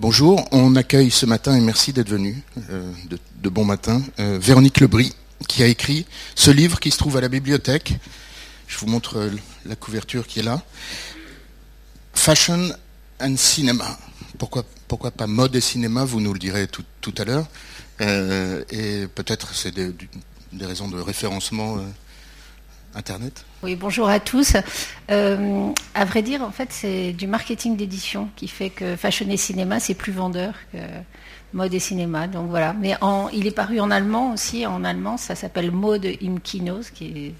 Bonjour, on accueille ce matin, et merci d'être venu, euh, de, bon matin, euh, Véronique Lebris, qui a écrit ce livre qui se trouve à la bibliothèque. Je vous montre euh, la couverture qui est là. Fashion and Cinema. Pourquoi, pas mode et cinéma Vous nous le direz tout, à l'heure. et peut-être c'est des, raisons de référencement Internet Oui, bonjour à tous. Euh, à vrai dire, en fait, c'est du marketing d'édition qui fait que Fashion et Cinéma, c'est plus vendeur que mode et cinéma. Donc voilà. Mais il est paru en allemand aussi. En allemand, ça s'appelle Mode im Kino, ce qui est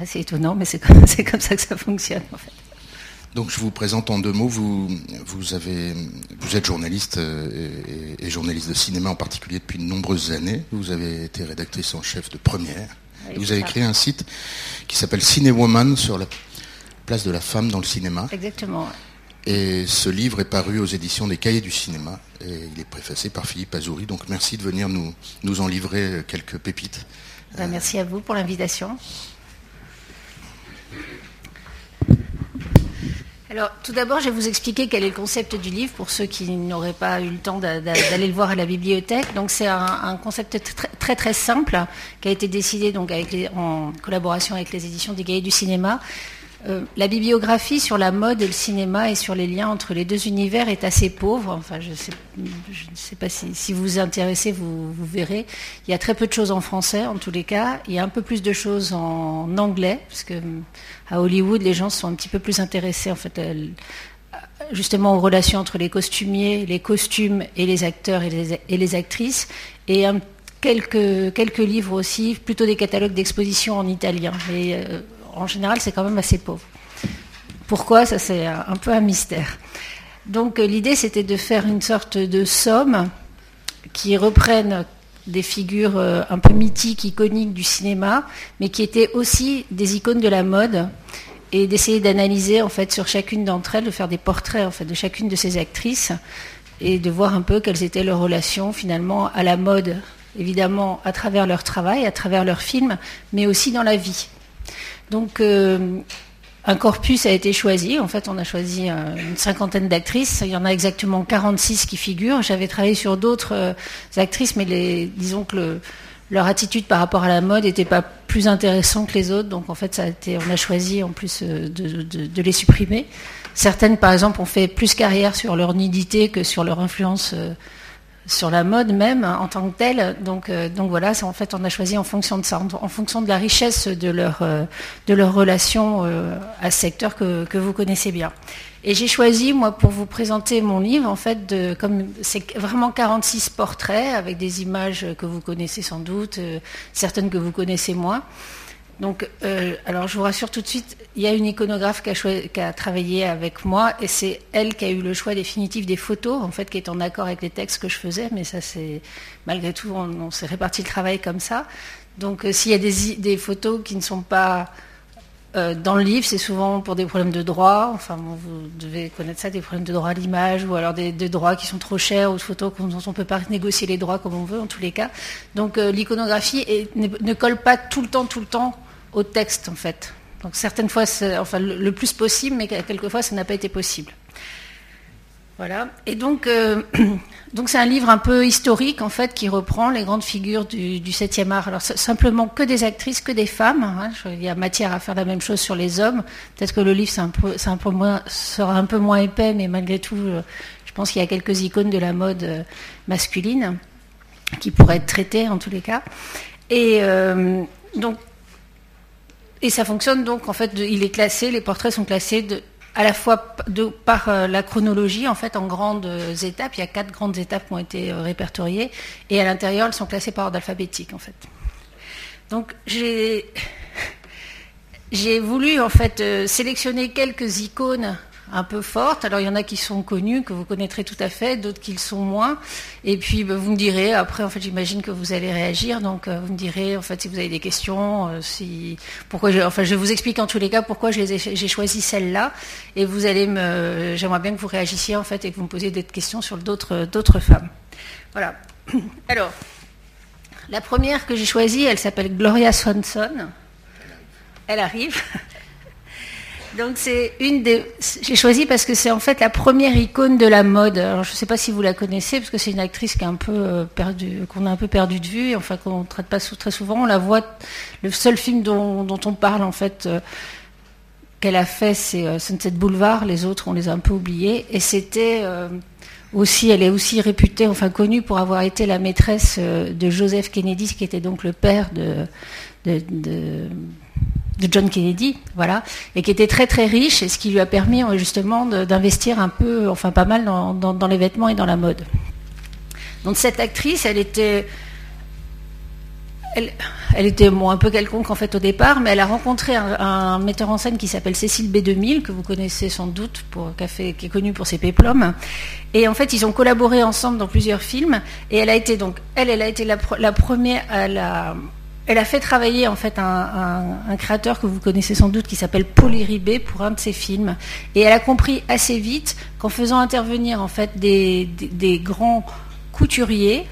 assez étonnant, mais c'est comme, ça que ça fonctionne en fait. Donc je vous présente en deux mots, vous, vous, avez, vous êtes journaliste euh, et, et, journaliste de cinéma en particulier depuis de nombreuses années. Vous avez été rédactrice en chef de première vous avez créé un site qui s'appelle Cinéwoman sur la place de la femme dans le cinéma. Exactement. Et ce livre est paru aux éditions des Cahiers du cinéma et il est préfacé par Philippe Azouri. Donc merci de venir nous, nous en livrer quelques pépites. Ben, merci à vous pour l'invitation. Alors, tout d'abord, je vais vous expliquer quel est le concept du livre pour ceux qui n'auraient pas eu le temps d'aller le voir à la bibliothèque. Donc, c'est un, concept très, très, simple qui a été décidé donc en collaboration avec les éditions des Gaillets du cinéma. Euh, la bibliographie sur la mode et le cinéma et sur les liens entre les deux univers est assez pauvre. Enfin, je, ne sais pas si, vous vous intéressez, vous, verrez. Il y a très peu de choses en français, en tous les cas. Il y a un peu plus de choses en anglais, parce que à Hollywood, les gens sont un petit peu plus intéressés, en fait, justement aux relations entre les costumiers, les costumes et les acteurs et les, actrices, et quelques, quelques livres aussi, plutôt des catalogues d'exposition en italien. Euh, en général, c'est quand même assez pauvre. Pourquoi? Ça, c'est un peu un mystère. Donc, euh, l'idée, c'était de faire une sorte de somme qui reprenne des figures euh, un peu mythiques, iconiques du cinéma, mais qui étaient aussi des icônes de la mode, et d'essayer d'analyser en fait sur chacune d'entre elles, de faire des portraits en fait de chacune de ces actrices, et de voir un peu quelles étaient leurs relations finalement à la mode, évidemment à travers leur travail, à travers leurs films, mais aussi dans la vie. Donc, euh, un corpus a été choisi. En fait, on a choisi euh, une cinquantaine d'actrices. Il y en a exactement 46 qui figurent. J'avais travaillé sur d'autres euh, actrices, mais disons que leur attitude par rapport à la mode n'était pas plus intéressante que les autres. Donc, en fait, ça a été, on a choisi en plus de, les supprimer. Certaines, par exemple, ont fait plus carrière sur leur nudité que sur leur influence sur la mode même hein, en tant que telle. Donc, euh, donc voilà, en fait, on a choisi en fonction de ça, en, fonction de la richesse de leur, euh, de leur relation euh, à ce secteur que, que, vous connaissez bien. Et j'ai choisi, moi, pour vous présenter mon livre, en fait, de, comme c'est vraiment 46 portraits avec des images que vous connaissez sans doute, certaines que vous connaissez moins. Donc, euh, alors je vous rassure tout de suite, il y a une iconographe qui a, travaillé avec moi et c'est elle qui a eu le choix définitif des photos, en fait, qui est en accord avec les textes que je faisais, mais ça c'est malgré tout, on, s'est réparti le travail comme ça. Donc, euh, s'il y a des, photos qui ne sont pas euh, dans le livre, c'est souvent pour des problèmes de droit. Enfin, vous devez connaître ça, des problèmes de droit à l'image, ou alors des, droits qui sont trop chers, ou de photos dont on ne peut pas négocier les droits comme on veut, en tous les cas. Donc, l'iconographie ne, colle pas tout le temps, tout le temps au texte en fait. Donc certaines fois, enfin le, plus possible, mais quelquefois ça n'a pas été possible. Voilà. Et donc, euh, donc c'est un livre un peu historique en fait qui reprend les grandes figures du, 7e art. Alors simplement que des actrices, que des femmes. Hein. Il y a matière à faire la même chose sur les hommes. Peut-être que le livre sera un peu moins épais, mais malgré tout, euh, je pense qu'il y a quelques icônes de la mode euh, masculine qui pourraient être traitées en tous les cas. Et donc et ça fonctionne donc, en fait, il est classé, les portraits sont classés à la fois par euh, la chronologie, en fait, en grandes euh, étapes. Il y a quatre grandes étapes qui ont été euh, répertoriées. Et à l'intérieur, elles sont classées par ordre alphabétique, en fait. Donc, j'ai, j'ai voulu, en fait, sélectionner quelques icônes un peu forte. Alors il y en a qui sont connus, que vous connaîtrez tout à fait, d'autres qui le sont moins. Et puis ben, vous me direz, après en fait j'imagine que vous allez réagir, donc euh, vous me direz en fait si vous avez des questions, euh, si pourquoi enfin je vous explique en tous les cas pourquoi j'ai choisi celle-là. Et vous allez me, j'aimerais bien que vous réagissiez en fait et que vous me posiez des questions sur d'autres d'autres femmes. Voilà. Alors la première que j'ai choisie, elle s'appelle Gloria Swanson. Elle arrive. Donc c'est une des. J'ai choisi parce que c'est en fait la première icône de la mode. Alors je ne sais pas si vous la connaissez parce que c'est une actrice qui est un peu euh, perdue, qu'on a un peu perdu de vue, enfin qu'on ne traite pas très souvent. On la voit. Le seul film dont, on parle en fait euh, qu'elle a fait, c'est euh, Sunset Boulevard. Les autres, on les a un peu oubliés. Et c'était aussi, elle est aussi réputée, enfin connue pour avoir été la maîtresse de Joseph Kennedy, qui était donc le père de, John Kennedy, voilà, et qui était très très riche, et ce qui lui a permis euh, justement d'investir un peu, enfin pas mal dans, les vêtements et dans la mode. Donc cette actrice, elle était, elle, était un peu quelconque en fait au départ, mais elle a rencontré un, metteur en scène qui s'appelle Cécile B2000, que vous connaissez sans doute, pour, qui, est connu pour ses péplums. Et en fait, ils ont collaboré ensemble dans plusieurs films, et elle a été donc, elle, elle a été la première à la elle a fait travailler en fait un, créateur que vous connaissez sans doute qui s'appelle Paul Ribé pour un de ses films. Et elle a compris assez vite qu'en faisant intervenir en fait des, grands couturiers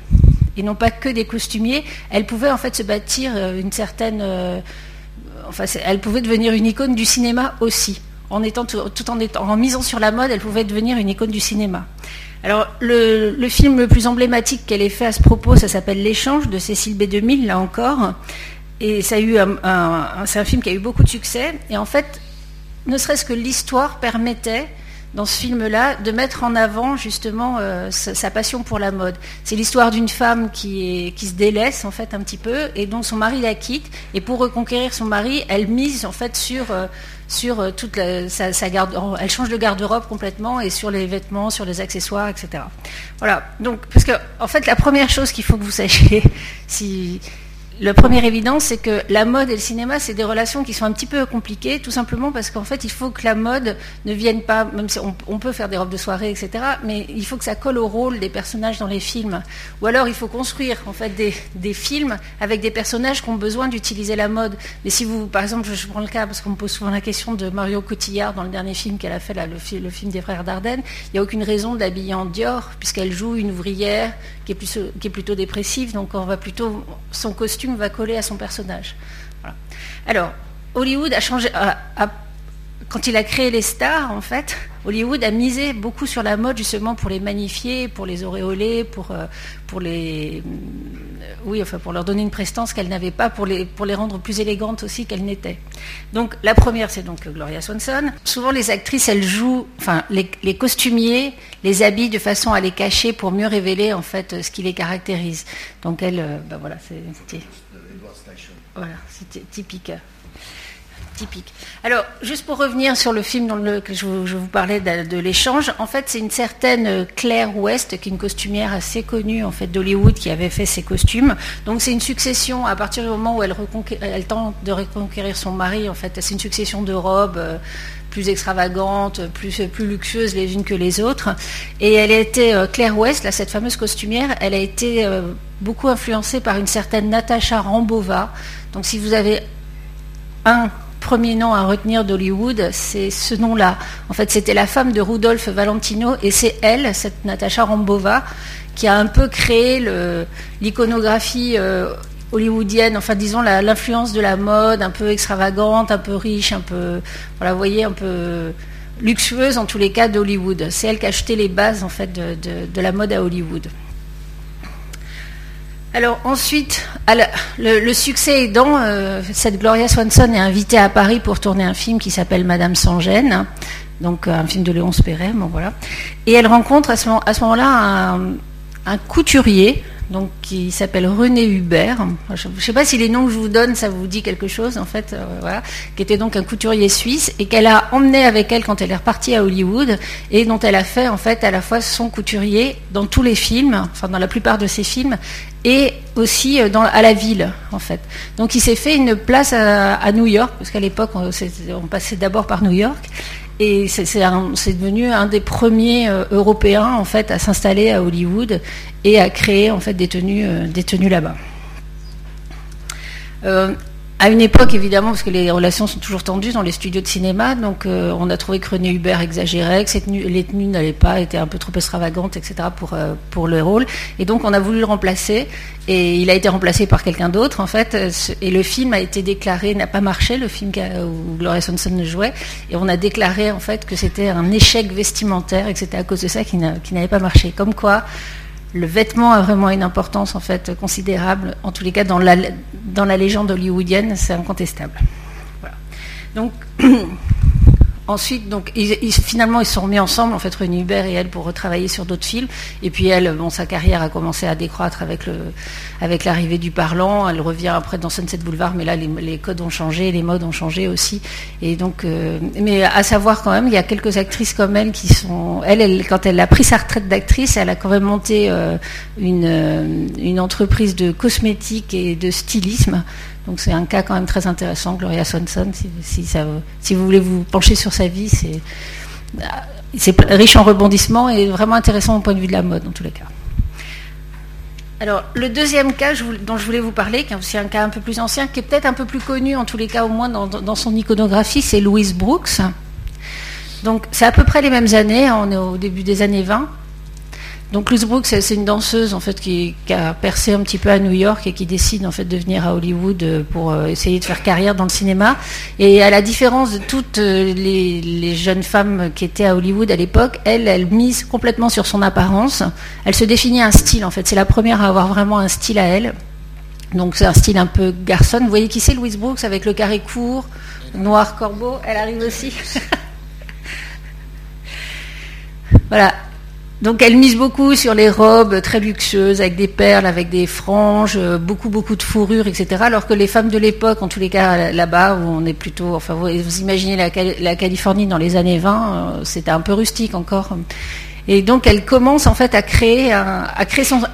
et non pas que des costumiers, elle pouvait en fait se bâtir euh, une certaine, euh, elle pouvait devenir une icône du cinéma aussi. En, étant, en misant sur la mode, elle pouvait devenir une icône du cinéma. Alors, le, film le plus emblématique qu'elle ait fait à ce propos, ça s'appelle L'échange de Cécile B2000, là encore. Et c'est un film qui a eu beaucoup de succès. Et en fait, ne serait-ce que l'histoire permettait, dans ce film-là, de mettre en avant justement euh, sa, passion pour la mode. C'est l'histoire d'une femme qui, se délaisse en fait un petit peu et dont son mari la quitte. Et pour reconquérir son mari, elle mise en fait sur euh, sur euh, toute sa, garde, elle change de garde-robe complètement et sur les vêtements, sur les accessoires, etc. Voilà. Donc, parce que en fait, la première chose qu'il faut que vous sachiez, si la première évidence, c'est que la mode et le cinéma, c'est des relations qui sont un petit peu compliquées, tout simplement parce qu'en fait, il faut que la mode ne vienne pas, même si on, peut faire des robes de soirée, etc., mais il faut que ça colle au rôle des personnages dans les films. Ou alors, il faut construire en fait des, films avec des personnages qui ont besoin d'utiliser la mode. Mais si vous, par exemple, je prends le cas parce qu'on me pose souvent la question de Mario Cotillard dans le dernier film qu'elle a fait, le, le, film des frères Dardenne, il n'y a aucune raison d'habiller en Dior puisqu'elle joue une ouvrière qui est, qui est plutôt dépressive, donc on va plutôt son costume va coller à son personnage. Alors, Hollywood a changé. Quand il a créé les stars, en fait, Hollywood a misé beaucoup sur la mode justement pour les magnifier, pour les auréoler, pour, euh, pour les, euh, oui, enfin pour leur donner une prestance qu'elles n'avaient pas, pour les, pour les rendre plus élégantes aussi qu'elles n'étaient. Donc la première, c'est donc Gloria Swanson. Souvent les actrices, elles jouent, enfin les, costumiers les habillent de façon à les cacher pour mieux révéler en fait ce qui les caractérise. Donc elles, euh, ben voilà, c'est voilà, typique typique. Alors, juste pour revenir sur le film lequel je vous, parlais de, l'échange, en fait, c'est une certaine Claire West, qui est une costumière assez connue en fait d'Hollywood, qui avait fait ses costumes. Donc, c'est une succession à partir du moment où elle, tente de reconquérir son mari. En fait, c'est une succession de robes. Euh, plus extravagantes, plus, plus luxueuses les unes que les autres. Et elle a été, euh, Claire West, là, cette fameuse costumière, elle a été euh, beaucoup influencée par une certaine Natasha Rambova. Donc si vous avez un premier nom à retenir d'Hollywood, c'est ce nom-là. En fait, c'était la femme de Rudolph Valentino et c'est elle, cette Natasha Rambova, qui a un peu créé l'iconographie euh, hollywoodienne, enfin disons l'influence de la mode, un peu extravagante, un peu riche, un peu, voilà, vous voyez, un peu luxueuse en tous les cas d'Hollywood. C'est elle qui a acheté les bases en fait de la mode à Hollywood. Alors ensuite, le, succès aidant, euh, cette Gloria Swanson est invitée à Paris pour tourner un film qui s'appelle Madame sans gêne, donc euh, un film de Léonce Perret, bon voilà. Et elle rencontre à ce, moment-là un, couturier donc qui s'appelle René Hubert. Je ne sais pas si les noms que je vous donne, ça vous dit quelque chose, en fait, euh, qui était donc un couturier suisse et qu'elle a emmené avec elle quand elle est repartie à Hollywood et dont elle a fait en fait à la fois son couturier dans tous les films, enfin dans la plupart de ses films, et aussi euh, à la ville, en fait. Donc il s'est fait une place à, New York, parce qu'à l'époque on passait d'abord par New York. Et c'est devenu un des premiers euh, Européens en fait à s'installer à Hollywood et à créer en fait des tenues, euh, des tenues là-bas. Euh, à une époque, évidemment, parce que les relations sont toujours tendues dans les studios de cinéma, donc euh, on a trouvé que René Hubert exagérait, que les tenues n'allaient pas, étaient un peu trop extravagantes, etc. pour, euh, pour le rôle. Et donc on a voulu le remplacer, et il a été remplacé par quelqu'un d'autre, en fait. Et le film a été déclaré, n'a pas marché, le film où Gloria Swanson jouait, et on a déclaré, en fait, que c'était un échec vestimentaire, et que c'était à cause de ça qu'il n'avait pas marché. Comme quoi, le vêtement a vraiment une importance en fait considérable. En tous les cas, dans la, légende hollywoodienne, c'est incontestable. Ensuite, donc, finalement, ils se sont remis ensemble, en fait, René Hubert et elle, pour retravailler sur d'autres films. Et puis elle, bon, sa carrière a commencé à décroître avec l'arrivée du parlant. Elle revient après dans Sunset Boulevard, mais là, les, codes ont changé, les modes ont changé aussi. Et donc, euh, mais à savoir quand même, il y a quelques actrices comme elle qui sont, elle, elle quand elle a pris sa retraite d'actrice, elle a quand même monté euh, une, euh, une entreprise de cosmétiques et de stylisme. Donc c'est un cas quand même très intéressant, Gloria Swanson, si, vous voulez vous pencher sur sa vie, c'est riche en rebondissements et vraiment intéressant au point de vue de la mode en tous les cas. Alors, le deuxième cas dont je voulais vous parler, qui est aussi un cas un peu plus ancien, qui est peut-être un peu plus connu, en tous les cas au moins dans, dans son iconographie, c'est Louise Brooks. Donc, c'est à peu près les mêmes années, hein, on est au début des années 20. Donc Louise Brooks, c'est une danseuse en fait qui, a percé un petit peu à New York et qui décide en fait de venir à Hollywood euh, pour euh, essayer de faire carrière dans le cinéma. Et à la différence de toutes euh, les, jeunes femmes qui étaient à Hollywood à l'époque, elle, elle mise complètement sur son apparence. Elle se définit un style en fait. C'est la première à avoir vraiment un style à elle. Donc c'est un style un peu garçon. Vous voyez qui c'est Louise Brooks avec le carré court, noir corbeau? Elle arrive aussi. voilà. Donc elle mise beaucoup sur les robes très luxueuses, avec des perles, avec des franges, euh, beaucoup beaucoup de fourrures, etc. Alors que les femmes de l'époque, en tous les cas là-bas, où on est plutôt, enfin vous, imaginez la, la, Californie dans les années 20, euh, c'était un peu rustique encore. Et donc elle commence en fait à créer un,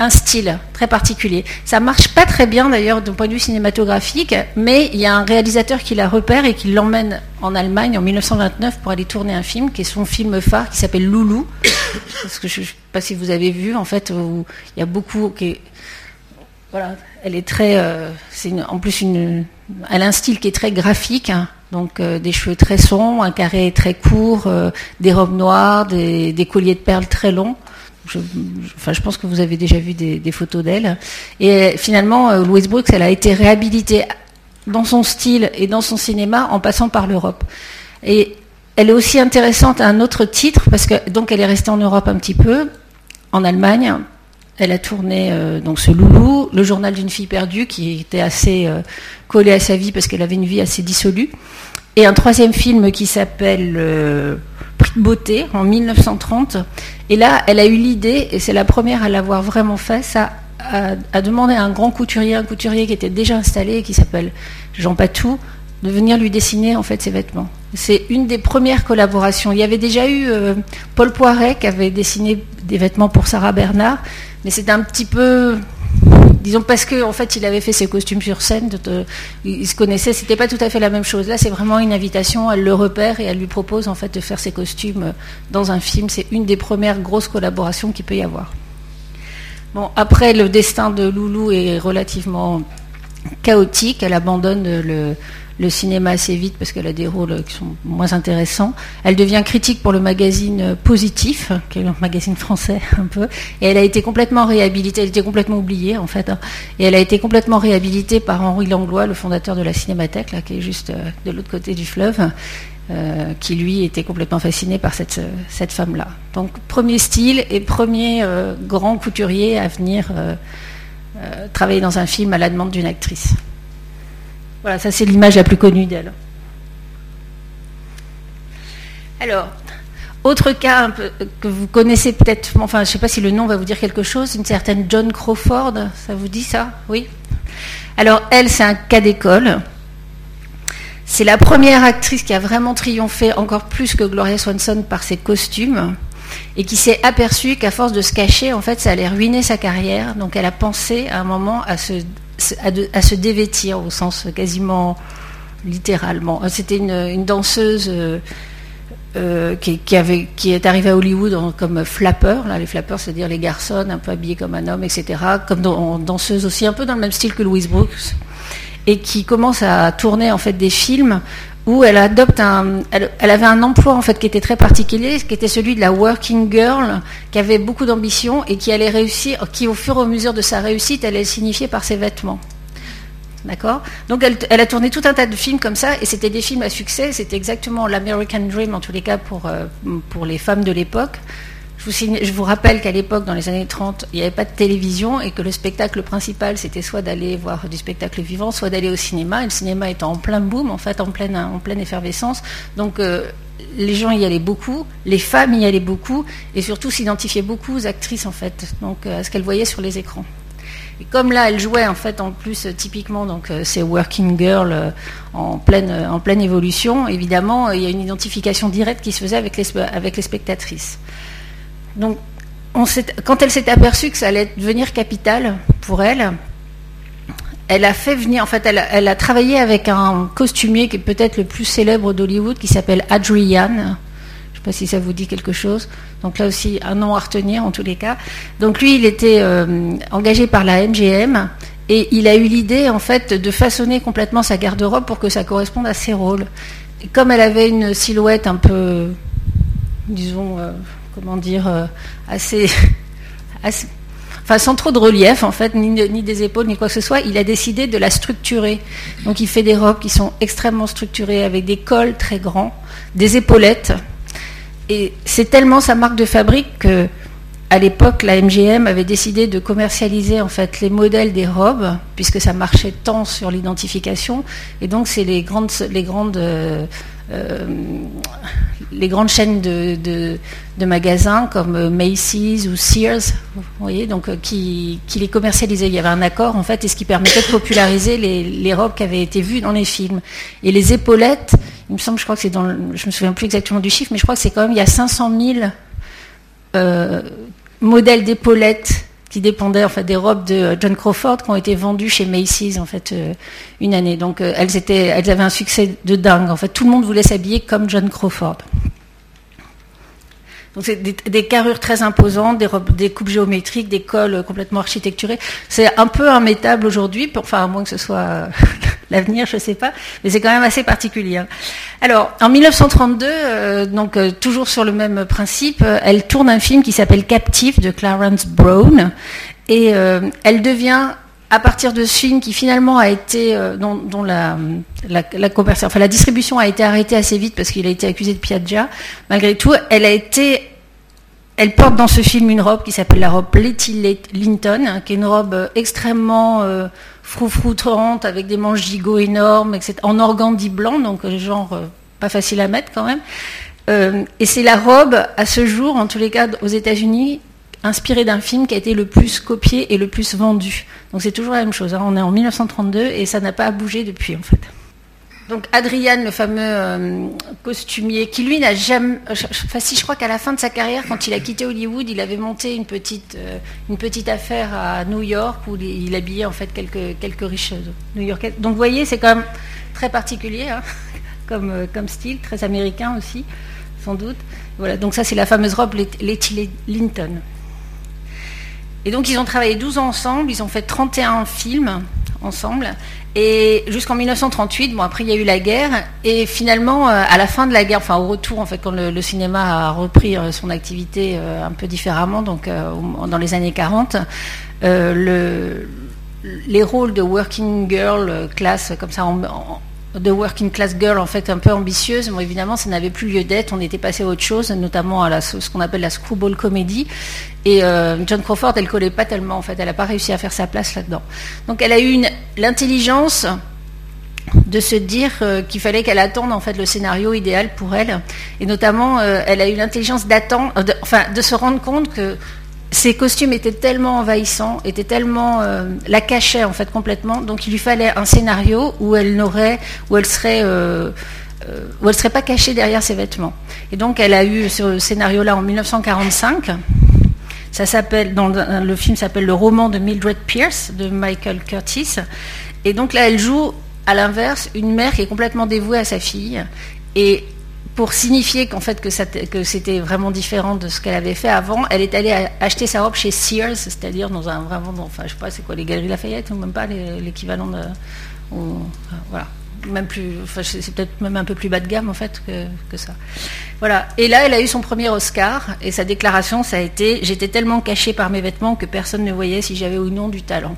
style très particulier. Ça marche pas très bien d'ailleurs d'un point de vue cinématographique, mais il y a un réalisateur qui la repère et qui l'emmène en Allemagne en 1929 pour aller tourner un film qui est son film phare qui s'appelle Loulou. Parce que je ne sais pas si vous avez vu en fait où il y a beaucoup qui voilà, elle est très, euh, c'est en plus une, elle a un style qui est très graphique. Hein. Donc euh, des cheveux très sombres, un carré très court, euh, des robes noires, des, colliers de perles très longs. Je, enfin, je pense que vous avez déjà vu des, photos d'elle. Et finalement, Louise Brooks, elle a été réhabilitée dans son style et dans son cinéma en passant par l'Europe. Et elle est aussi intéressante à un autre titre parce que donc elle est restée en Europe un petit peu, en Allemagne. Elle a tourné donc ce Loulou, le journal d'une fille perdue qui était assez collé à sa vie parce qu'elle avait une vie assez dissolue. Et un troisième film qui s'appelle euh, Prix de beauté en 1930. Et là, elle a eu l'idée, et c'est la première à l'avoir vraiment fait, ça a, demandé à un grand couturier, un couturier qui était déjà installé, qui s'appelle Jean Patou, de venir lui dessiner en fait ses vêtements. C'est une des premières collaborations. Il y avait déjà eu euh, Paul Poiret qui avait dessiné des vêtements pour Sarah Bernard, mais c'était un petit peu disons parce que en fait il avait fait ses costumes sur scène, il se connaissait, c'était pas tout à fait la même chose. Là c'est vraiment une invitation, elle le repère et elle lui propose en fait de faire ses costumes dans un film. C'est une des premières grosses collaborations qu'il peut y avoir. Bon après le destin de Loulou est relativement chaotique, elle abandonne le, le cinéma assez vite parce qu'elle a des rôles qui sont moins intéressants. Elle devient critique pour le magazine Positif, qui est un magazine français un peu, et elle a été complètement réhabilitée, elle était complètement oubliée en fait, hein. et elle a été complètement réhabilitée par Henri Langlois, le fondateur de la Cinémathèque, qui est juste euh, de l'autre côté du fleuve. Euh, qui lui était complètement fasciné par cette, cette femme-là. Donc premier style et premier euh, grand couturier à venir travailler dans un film à la demande d'une actrice. Voilà, ça c'est l'image la plus connue d'elle. Alors, autre cas peu, que vous connaissez peut-être, enfin je ne sais pas si le nom va vous dire quelque chose, une certaine John Crawford, ça vous dit ça? Oui Alors elle, c'est un cas d'école. C'est la première actrice qui a vraiment triomphé encore plus que Gloria Swanson par ses costumes et qui s'est aperçue qu'à force de se cacher, en fait, ça allait ruiner sa carrière. Donc elle a pensé à un moment à se à, se dévêtir au sens quasiment littéralement. C'était une, danseuse euh, euh, qui, est arrivée à Hollywood comme flapper. Là, les flappers, c'est-à-dire les garçons un peu habillés comme un homme, etc. Comme danseuse aussi, un peu dans le même style que Louise Brooks. et qui commence à tourner en fait des films où elle adopte un, elle, avait un emploi en fait qui était très particulier, qui était celui de la working girl, qui avait beaucoup d'ambition et qui allait réussir, qui au fur et à mesure de sa réussite, allait signifier par ses vêtements. D'accord? Donc elle, a tourné tout un tas de films comme ça, et c'était des films à succès, c'était exactement l'American Dream en tous les cas pour, euh, pour les femmes de l'époque. Je vous, rappelle qu'à l'époque, dans les années 30, il n'y avait pas de télévision et que le spectacle principal, c'était soit d'aller voir du spectacle vivant, soit d'aller au cinéma. Et le cinéma étant en plein boom, en fait, en pleine, en pleine effervescence. Donc, euh, les gens y allaient beaucoup, les femmes y allaient beaucoup, et surtout s'identifiaient beaucoup aux actrices, en fait, donc euh, à ce qu'elles voyaient sur les écrans. Et comme là, elle jouait en fait en plus typiquement donc euh, ces working girls en pleine évolution, évidemment, il y a une identification directe qui se faisait avec les spectatrices. Donc, quand elle s'est aperçue que ça allait devenir capital pour elle, elle a fait venir, en fait, elle, a travaillé avec un costumier qui est peut-être le plus célèbre d'Hollywood, qui s'appelle Adrian. Je ne sais pas si ça vous dit quelque chose. Donc là aussi, un nom à retenir en tous les cas. Donc lui, il était euh, engagé par la MGM et il a eu l'idée, en fait, de façonner complètement sa garde-robe pour que ça corresponde à ses rôles. comme elle avait une silhouette un peu, disons, euh, comment dire, euh, assez, enfin sans trop de relief en fait, ni, des épaules ni quoi que ce soit, il a décidé de la structurer. Donc il fait des robes qui sont extrêmement structurées avec des cols très grands, des épaulettes. Et c'est tellement sa marque de fabrique que à l'époque, la MGM avait décidé de commercialiser en fait les modèles des robes, puisque ça marchait tant sur l'identification. Et donc, c'est les grandes, euh, les grandes chaînes de, magasins comme euh, Macy's ou Sears, vous voyez, donc euh, qui, les commercialisaient. Il y avait un accord en fait, et ce qui permettait de populariser les, robes qui avaient été vues dans les films. Et les épaulettes, il me semble, je crois que c'est dans, je me souviens plus exactement du chiffre, mais je crois que c'est quand même il y a 500 000 modèles d'épaulettes qui dépendaient en fait des robes de euh, John Crawford qui ont été vendues chez Macy's en fait euh, une année. Donc euh, elles elles avaient un succès de dingue. En fait, tout le monde voulait s'habiller comme John Crawford. Donc c'est des, carrures très imposantes, des, robes, des coupes géométriques, des cols complètement architecturés. C'est un peu immétable aujourd'hui, enfin à moins que ce soit l'avenir, je ne sais pas, mais c'est quand même assez particulier. Hein. Alors, en 1932, euh, donc euh, toujours sur le même principe, euh, elle tourne un film qui s'appelle Captive de Clarence Brown, et elle devient à partir de ce film qui finalement a été, dont, la, la, la distribution a été arrêtée assez vite parce qu'il a été accusé de piaggia, malgré tout, elle a été elle porte dans ce film une robe qui s'appelle la robe Letty Linton, hein, qui est une robe extrêmement froufroutrante avec des manches gigots énormes, etc., en organdie blanc, donc euh, genre euh, pas facile à mettre quand même. Euh, et c'est la robe, à ce jour, en tous les cas aux États-Unis, inspirée d'un film qui a été le plus copié et le plus vendu. Donc c'est toujours la même chose. Hein. On est en 1932 et ça n'a pas bougé depuis en fait. Donc Adrian, le fameux euh, costumier, qui lui n'a jamais... Enfin si, je crois qu'à la fin de sa carrière, quand il a quitté Hollywood, il avait monté une petite, euh, affaire à New York où il habillait en fait quelques, quelques riches new-yorkais. Donc vous voyez, c'est quand même très particulier hein, comme, euh, comme style, très américain aussi, sans doute. Voilà, donc ça c'est la fameuse robe Letty Linton. Et donc ils ont travaillé 12 ans ensemble, ils ont fait 31 films ensemble. Et jusqu'en 1938, bon après il y a eu la guerre, et finalement euh, à la fin de la guerre, enfin au retour en fait quand le, cinéma a repris euh, son activité euh, un peu différemment, donc dans les années 40, le, les rôles de working girl classe comme ça en, de working class girl en fait un peu ambitieuse, bon, évidemment ça n'avait plus lieu d'être, on était passé à autre chose, notamment à ce qu'on appelle la screwball comedy. Et euh, John Crawford, elle collait pas tellement en fait, elle n'a pas réussi à faire sa place là-dedans. Donc elle a eu l'intelligence de se dire euh, qu'il fallait qu'elle attende en fait le scénario idéal pour elle, et notamment euh, elle a eu l'intelligence d'attendre, enfin de se rendre compte que ses costumes étaient tellement envahissants, étaient tellement euh, la cachaient en fait complètement. Donc il lui fallait un scénario où elle n'aurait, où elle serait, euh, euh, où elle serait pas cachée derrière ses vêtements. Et donc elle a eu ce scénario-là en 1945. Ça s'appelle, le film s'appelle le roman de Mildred Pierce de Michael Curtis. Et donc là, elle joue à l'inverse une mère qui est complètement dévouée à sa fille pour signifier qu'en fait que, c'était vraiment différent de ce qu'elle avait fait avant, elle est allée acheter sa robe chez Sears, c'est-à-dire dans un vraiment, enfin je sais pas, c'est quoi les Galeries Lafayette ou même pas l'équivalent de, voilà même plus, c'est peut-être même un peu plus bas de gamme en fait que, ça. Voilà. Et là, elle a eu son premier Oscar et sa déclaration, ça a été j'étais tellement cachée par mes vêtements que personne ne voyait si j'avais ou non du talent.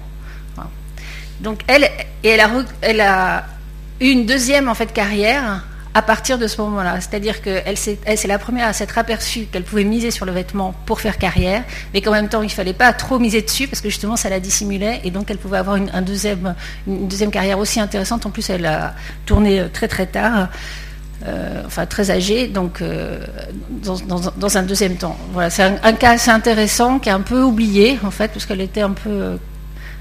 Donc elle, et elle a, elle a eu une deuxième en fait carrière à partir de ce moment-là. C'est-à-dire qu'elle c'est la première à s'être aperçue qu'elle pouvait miser sur le vêtement pour faire carrière, mais qu'en même temps, il ne fallait pas trop miser dessus parce que justement, ça la dissimulait et donc elle pouvait avoir une, un deuxième, carrière aussi intéressante. En plus, elle a tourné euh, très très tard. Euh, enfin très âgée, donc euh, dans, un deuxième temps. Voilà, c'est un, cas assez intéressant qui est un peu oublié en fait, parce qu'elle était un peu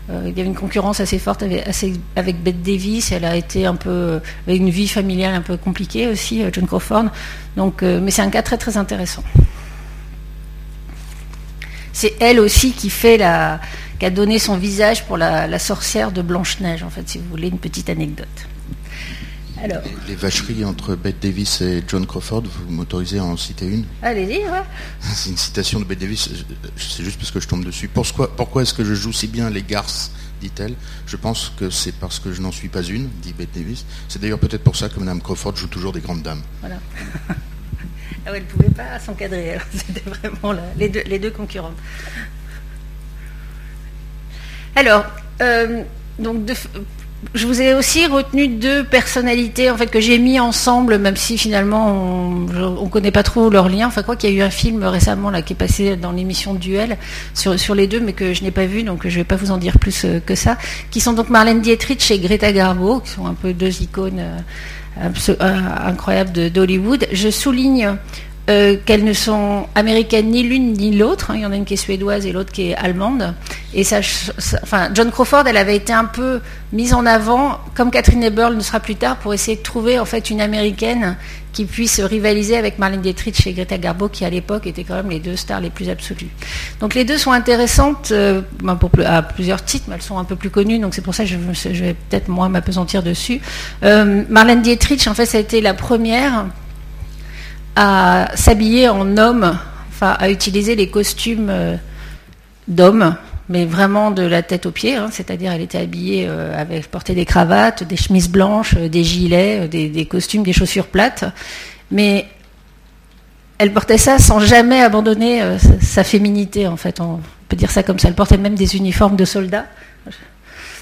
il y avait une concurrence assez forte avec, avec, Bette Davis. Elle a été un peu avec une vie familiale un peu compliquée aussi, euh, John Crawford. Donc, euh, mais c'est un cas très très intéressant. C'est elle aussi qui fait la, qui a donné son visage pour la, la sorcière de Blanche Neige. En fait, si vous voulez une petite anecdote. Les vacheries entre Bette Davis et John Crawford, vous m'autorisez à en citer une? Allez-y, ouais. C'est une citation de Bette Davis, c'est juste parce que je tombe dessus. Pourquoi, pourquoi est-ce que je joue si bien les garces? dit-elle. Je pense que c'est parce que je n'en suis pas une, dit Bette Davis. C'est d'ailleurs peut-être pour ça que Mme Crawford joue toujours des grandes dames. Voilà. ah ouais, elle ne pouvait pas s'encadrer, c'était vraiment les, deux, les deux concurrentes. Alors, euh, donc de, je vous ai aussi retenu deux personnalités en que j'ai mis ensemble, même si finalement on ne connaît pas trop leur lien. Enfin quoi qu'il y a eu un film récemment qui est passé dans l'émission Duel sur, les deux, mais que je n'ai pas vu, donc je ne vais pas vous en dire plus euh, que ça. Qui sont donc Marlène Dietrich et Greta Garbo, qui sont un peu deux icônes euh, euh, incroyables d'Hollywood. Je souligne qu'elles ne sont américaines ni l'une ni l'autre. Hein. Il y en a une qui est suédoise et l'autre qui est allemande. Et enfin, John Crawford, elle avait été un peu mise en avant, comme Catherine Eberle ne sera plus tard, pour essayer de trouver en fait une américaine qui puisse rivaliser avec Marlene Dietrich et Greta Garbo, qui à l'époque étaient quand même les deux stars les plus absolues. Donc les deux sont intéressantes euh, ben, à plusieurs titres, mais elles sont un peu plus connues, donc c'est pour ça que je, vais peut-être moi m'apesantir dessus. Euh, Marlène Dietrich, en fait, ça a été la première à s'habiller en homme, enfin à utiliser les costumes euh, d'homme, mais vraiment de la tête aux pieds, hein. c'est-à-dire elle était habillée euh, avec portait des cravates, des chemises blanches, euh, des gilets, des, costumes, des chaussures plates, mais elle portait ça sans jamais abandonner sa, féminité en fait, on peut dire ça comme ça. Elle portait même des uniformes de soldats,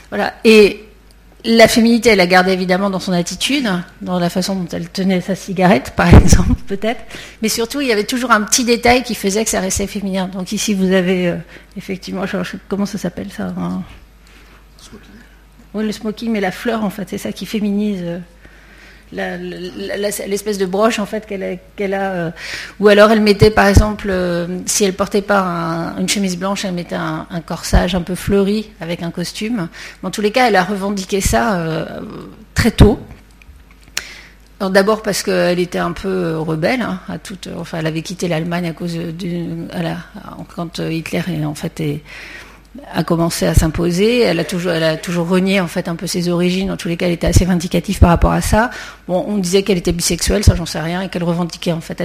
voilà. Et la féminité, elle la gardait évidemment dans son attitude, dans la façon dont elle tenait sa cigarette, par exemple, peut-être. Mais surtout, il y avait toujours un petit détail qui faisait que ça restait féminin. Donc ici, vous avez euh, effectivement, comment ça s'appelle ça Oui, le smoking, mais la fleur, en fait, c'est ça qui féminise. Euh, l'espèce de broche en fait qu'elle a, euh, ou alors elle mettait par exemple, euh, si elle portait pas une chemise blanche, elle mettait un, corsage un peu fleuri avec un costume. Dans tous les cas, elle a revendiqué ça euh, très tôt. D'abord parce qu'elle était un peu rebelle, hein, à toute, enfin elle avait quitté l'Allemagne à cause de, quand Hitler est, en fait est, a commencé à s'imposer. Elle a toujours, renié en fait un peu ses origines. En tous les cas, elle était assez vindicative par rapport à ça. On disait qu'elle était bisexuelle, ça j'en sais rien, et qu'elle revendiquait en fait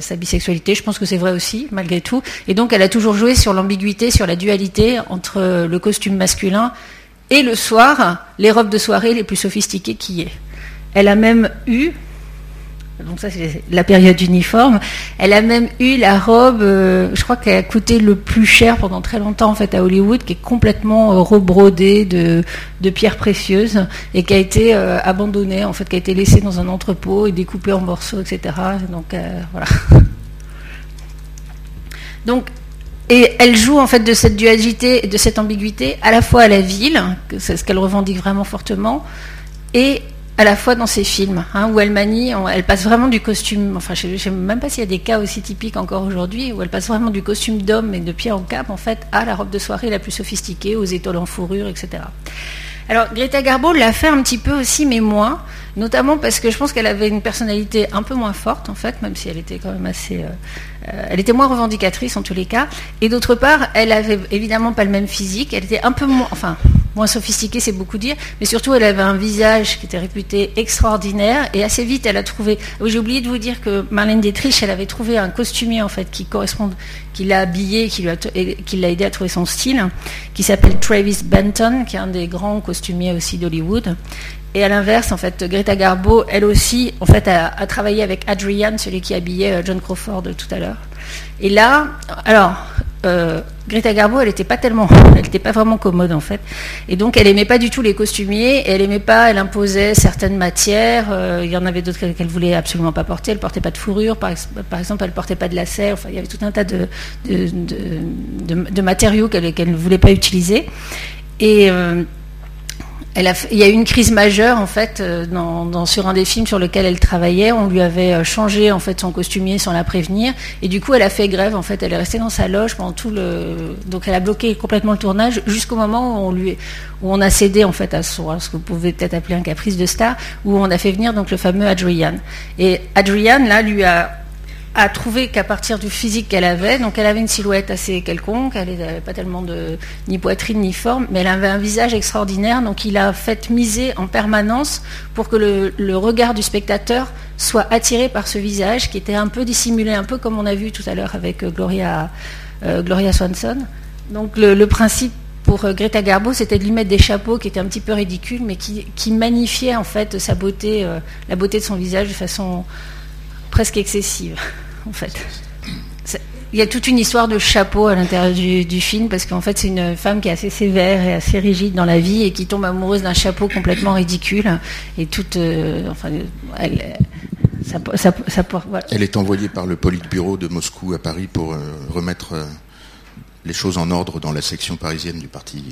sa, bisexualité. Je pense que c'est vrai aussi, malgré tout. Et donc, elle a toujours joué sur l'ambiguïté, sur la dualité entre le costume masculin et le soir, les robes de soirée les plus sophistiquées qui est. Elle a même eu, donc ça c'est la période uniforme. Elle a même eu la robe, euh, je crois qu'elle a coûté le plus cher pendant très longtemps en fait à Hollywood, qui est complètement euh, rebrodée de, pierres précieuses et qui a été euh, abandonnée en fait, qui a été laissée dans un entrepôt et découpée en morceaux, etc. Donc voilà. Donc et elle joue en fait de cette dualité et de cette ambiguïté à la fois à la ville, c'est ce qu'elle revendique vraiment fortement, et à la fois dans ses films, hein, où elle manie, elle passe vraiment du costume, enfin je ne sais même pas s'il y a des cas aussi typiques encore aujourd'hui, où elle passe vraiment du costume d'homme et de pied en cap, en fait, à la robe de soirée la plus sophistiquée, aux étoiles en fourrure, etc. Alors Greta Garbo l'a fait un petit peu aussi, mais moins, notamment parce que je pense qu'elle avait une personnalité un peu moins forte, en fait, même si elle était quand même assez... Euh, euh, elle était moins revendicatrice en tous les cas, et d'autre part, elle avait évidemment pas le même physique, elle était un peu moins... Enfin, moins sophistiquée, c'est beaucoup dire, mais surtout elle avait un visage qui était réputé extraordinaire et assez vite elle a trouvé. Oui, j'ai oublié de vous dire que Marlène Dietrich, elle avait trouvé un costumier en fait qui correspond, qui l'a habillé, qui qui l'a aidé à trouver son style, qui s'appelle Travis Benton, qui est un des grands costumiers aussi d'Hollywood. Et à l'inverse, en fait, Greta Garbo, elle aussi, en fait, a, travaillé avec Adrian, celui qui habillait euh, John Crawford tout à l'heure. Et là, alors, euh, Greta Garbo, elle n'était pas tellement, elle n'était pas vraiment commode en fait, et donc elle aimait pas du tout les costumiers, elle aimait pas, elle imposait certaines matières, euh, il y en avait d'autres qu'elle, ne voulait absolument pas porter, elle portait pas de fourrure, par, exemple, elle portait pas de lacets, enfin il y avait tout un tas de, de, matériaux qu'elle, ne voulait pas utiliser, et euh, il y a eu une crise majeure en fait euh, sur un des films sur lequel elle travaillait. On lui avait euh, changé en fait son costumier sans la prévenir et du coup elle a fait grève en fait. Elle est restée dans sa loge pendant tout le donc elle a bloqué complètement le tournage jusqu'au moment où on lui a cédé en fait à, ce que vous pouvez peut-être appeler un caprice de star où on a fait venir donc le fameux Adrian et Adrian là lui a a trouvé qu'à partir du physique qu'elle avait, donc elle avait une silhouette assez quelconque, elle n'avait pas tellement de ni poitrine ni forme, mais elle avait un visage extraordinaire, donc il a fait miser en permanence pour que le, regard du spectateur soit attiré par ce visage qui était un peu dissimulé, un peu comme on a vu tout à l'heure avec euh, Gloria, euh, Gloria Swanson. Donc le, principe pour euh, Greta Garbo, c'était de lui mettre des chapeaux qui étaient un petit peu ridicules, mais qui, qui magnifiaient en fait sa beauté, la beauté de son visage de façon presque excessive en fait. Il y a toute une histoire de chapeau à l'intérieur du, film parce qu'en fait c'est une femme qui est assez sévère et assez rigide dans la vie et qui tombe amoureuse d'un chapeau complètement ridicule et toute, euh, enfin, elle, elle est envoyée par le Politburo de Moscou à Paris pour euh, remettre euh, les choses en ordre dans la section parisienne du parti.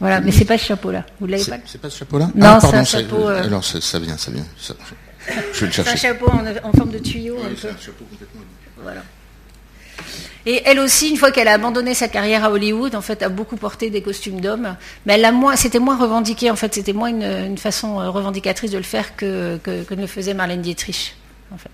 voilà, mais c'est pas ce chapeau-là. Vous l'avez pas C'est pas ce chapeau-là? Non, ah, c'est un chapeau. Alors ça, vient, ça vient. Un chapeau en, forme de tuyau. un peu. Voilà. Et elle aussi, une fois qu'elle a abandonné sa carrière à Hollywood, en fait, a beaucoup porté des costumes d'hommes. Mais elle a moins, c'était moins revendiqué, en fait, c'était moins une, façon euh, revendicatrice de le faire que, que, ne le faisait Marlène Dietrich. En fait.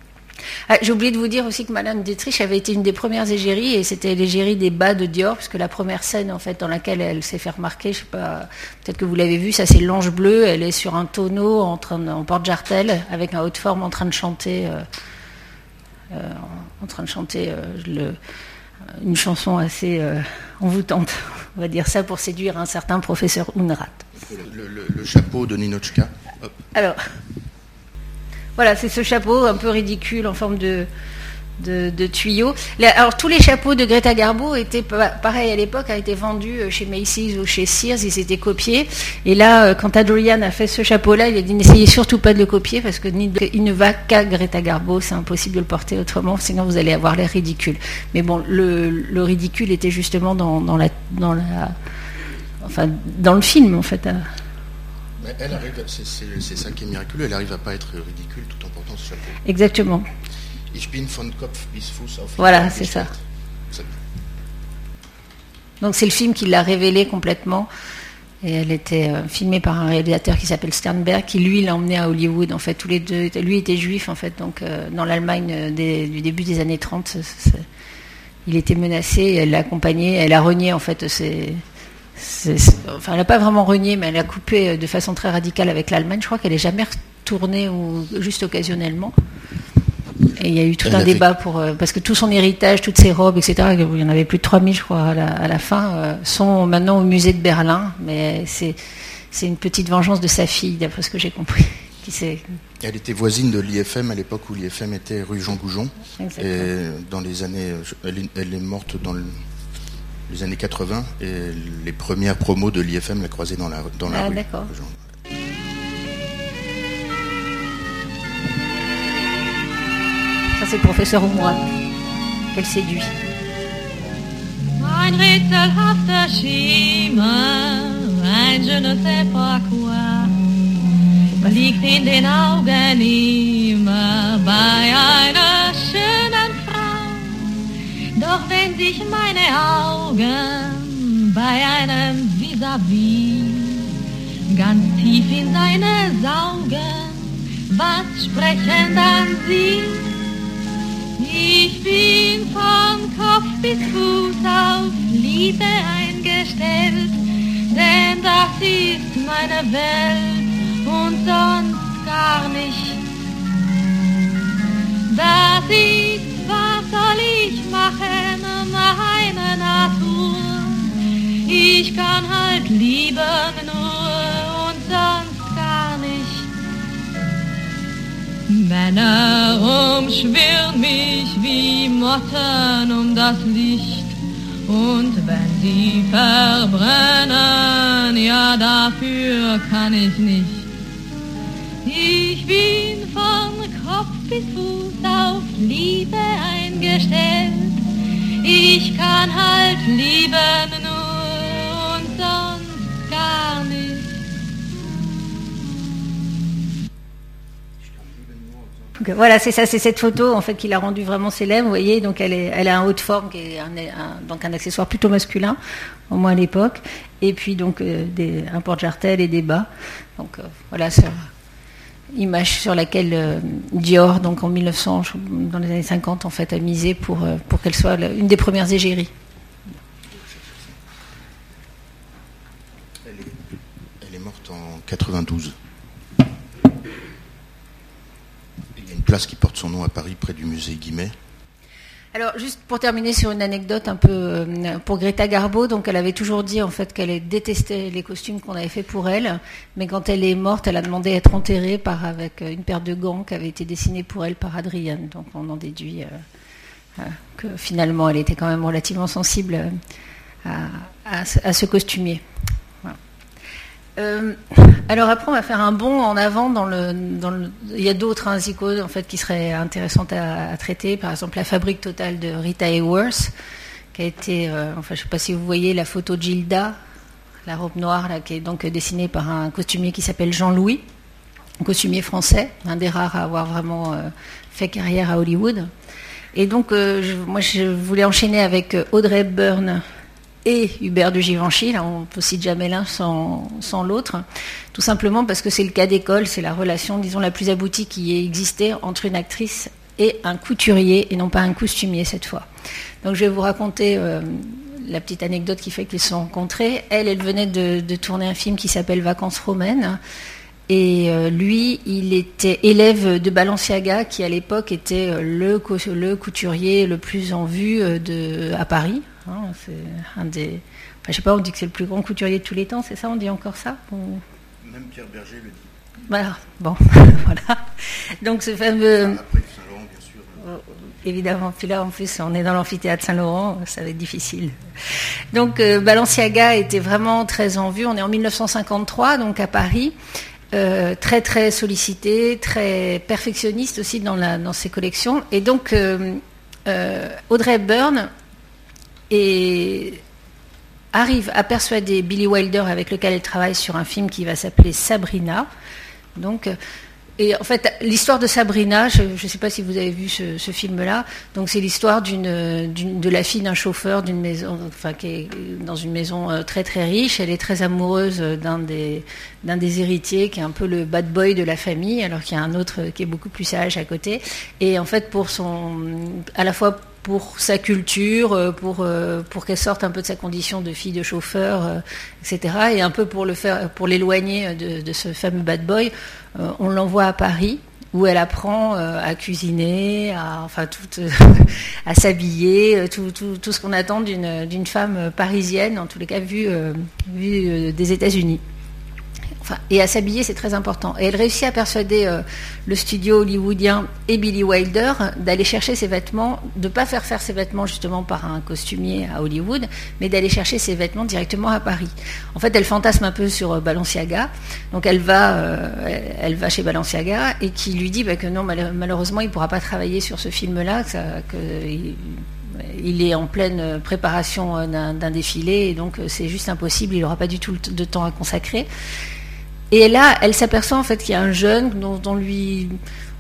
Ah, j'ai oublié de vous dire aussi que Madame Dietrich avait été une des premières égéries, et c'était l'égérie des bas de Dior, puisque la première scène en fait dans laquelle elle s'est fait remarquer, je sais pas, peut-être que vous l'avez vu, ça c'est l'ange bleu, elle est sur un tonneau en, train en porte-jartel, avec un haute forme en train de chanter, euh, euh, en train de chanter euh, le, une chanson assez envoûtante, on va dire ça, pour séduire un certain professeur Unrat. Le, chapeau de Ninochka. Alors. Voilà, c'est ce chapeau un peu ridicule en forme de, de, tuyau. Alors tous les chapeaux de Greta Garbo étaient pareil à l'époque, a été vendus euh, chez Macy's ou chez Sears, ils étaient copiés. Et là, euh, quand Adrian a fait ce chapeau-là, il a dit n'essayez surtout pas de le copier parce que il ne va qu'à Greta Garbo, c'est impossible de le porter autrement, sinon vous allez avoir l'air ridicule. Mais bon, le, ridicule était justement dans, la, dans la, dans le film en fait. Elle arrive, c'est ça qui est miraculeux, elle arrive à pas être ridicule tout en portant ce chapeau. Exactement. Ich bin von Kopf bis Fuß auf Voilà, c'est ça. Donc c'est le film qui l'a révélée complètement. Et elle était euh, filmée par un réalisateur qui s'appelle Sternberg, qui lui l'a emmenée à Hollywood. En fait, tous les deux, lui était juif en fait, donc euh, dans l'Allemagne euh, du début des années 30, il était menacé. Et elle l'a accompagné, elle a renié en fait ses, enfin, elle n'a pas vraiment renié, mais elle a coupé euh, de façon très radicale avec l'Allemagne. Je crois qu'elle n'est jamais retournée ou juste occasionnellement. Et il y a eu tout un débat pour euh, parce que tout son héritage, toutes ses robes, etc. Il y en avait plus de 3000, je crois, à la, fin, euh, sont maintenant au musée de Berlin. Mais c'est c'est une petite vengeance de sa fille, d'après ce que j'ai compris. Qui elle était voisine de l'IFM à l'époque où l'IFM était rue Jean Goujon. Et dans les années, elle est morte dans le les années 80 et les premières promos de l'IFM l'a croisé dans la, dans la ah, rue. d'accord. Ça c'est le professeur Oumouat qu'elle séduit. Ein rätselhafter Schimmer, ein je ne sais pas quoi, liegt in den Augen immer bei einer schönen Doch wenn sich meine Augen bei einem Vis-à-vis ganz tief in seine saugen, was sprechen dann sie? Ich bin von Kopf bis Fuß auf Liebe eingestellt, denn das ist meine Welt und sonst gar nicht. Das ist, soll ich machen, meine Natur. Ich kann halt lieben nur und sonst gar nicht. Männer umschwirren mich wie Motten um das Licht. Und wenn sie verbrennen, ja dafür kann ich nicht. Ich bin von Kopf bis Fuß auf Liebe Ich kann halt lieben nur und sonst gar nicht. Voilà, c'est ça, c'est cette photo en fait qui l'a rendue vraiment célèbre. Vous voyez, donc elle, est, elle a un haut de forme qui est un, un- donc un accessoire plutôt masculin, au moins à l'époque, et puis donc euh, des, un porte-jartel et des bas. Donc euh, voilà, une image sur laquelle euh, Dior, donc en 1900, je- dans les années 50, en fait, a misé pour euh, qu'elle soit une des premières égéries. Elle est, elle est morte en 92. Il y a une place qui porte son nom à Paris, près du musée Guimet. Alors, juste pour terminer sur une anecdote un peu euh, pour Greta Garbo, donc elle avait toujours dit en fait qu'elle détestait les costumes qu'on avait fait pour elle, mais quand elle est morte, elle a demandé à être enterrée avec euh, une paire de gants qui avait été dessinée pour elle par Adrienne. Donc on en déduit euh, que finalement elle était quand même relativement sensible à ce costumier. Euh, alors après, on va faire un bond en avant dans le. Il y a d'autres hein, en fait qui seraient intéressantes à, traiter. Par exemple, la fabrique totale de Rita Hayworth, qui a été. euh, enfin, je ne sais pas si vous voyez la photo de Gilda, la robe noire qui est donc dessinée par un costumier qui s'appelle Jean-Louis, un costumier français, un des rares à avoir vraiment euh, fait carrière à Hollywood. Et donc, moi, je voulais enchaîner avec Audrey Hepburn et Hubert de Givenchy. Là, on ne cite jamais l'un sans, l'autre. Tout simplement parce que c'est le cas d'école, c'est la relation, disons, la plus aboutie qui ait existé entre une actrice et un couturier, et non pas un costumier cette fois. Donc, je vais vous raconter euh, la petite anecdote qui fait qu'ils se sont rencontrés. Elle, elle venait de, tourner un film qui s'appelle Vacances romaines. Et euh, lui, il était élève de Balenciaga, qui à l'époque était euh, le, co- le couturier le plus en vue à Paris. Hein. c'est un des. Enfin, je sais pas, on dit que c'est le plus grand couturier de tous les temps, c'est ça On dit encore ça Même Pierre Berger le dit. Voilà, bon, voilà. Donc ce fameux. Après Saint-Laurent, bien sûr. Euh, Évidemment, puis là en plus on est dans l'amphithéâtre Saint-Laurent, ça va être difficile. Donc euh, Balenciaga était vraiment très en vue, on est en 1953, donc à Paris, euh, très très sollicité, très perfectionniste aussi dans, la, dans ses collections. Et donc euh, euh, Audrey Hepburn est- arrive à persuader Billy Wilder avec lequel elle travaille sur un film qui va s'appeler Sabrina. Donc, euh, et en fait, l'histoire de Sabrina, je ne sais pas si vous avez vu ce, film-là. Donc, c'est l'histoire d'une, d'une- de la fille d'un chauffeur d'une maison, enfin, qui est dans une maison euh, très très riche. Elle est très amoureuse euh, d'un des, d'un des héritiers, qui est un peu le bad boy de la famille, alors qu'il y a un autre qui est beaucoup plus sage à côté. Et en fait, pour son, à la fois pour sa culture, euh, pour, euh, pour qu'elle sorte un peu de sa condition de fille de chauffeur, euh, etc. Et un peu pour le faire, pour l'éloigner de, de ce fameux bad boy, on l'envoie à Paris où elle apprend à cuisiner, à, enfin, à s'habiller, tout, tout, tout ce qu'on attend d'une femme parisienne, en tous les cas vue, des États-Unis. Et à s'habiller, c'est très important. Et elle réussit à persuader euh, le studio hollywoodien et Billy Wilder d'aller chercher ses vêtements, de ne pas faire faire ses vêtements justement par un costumier à Hollywood, mais d'aller chercher ses vêtements directement à Paris. En fait, elle fantasme un peu sur euh, Balenciaga, donc elle va, euh, elle va chez Balenciaga et qui lui dit bah, que non, mal- malheureusement, il ne pourra pas travailler sur ce film-là, que, que il- est en pleine préparation d'un défilé et donc c'est juste impossible, il n'aura pas du tout de temps à consacrer. Et là, elle s'aperçoit en fait qu'il y a un jeune dont on lui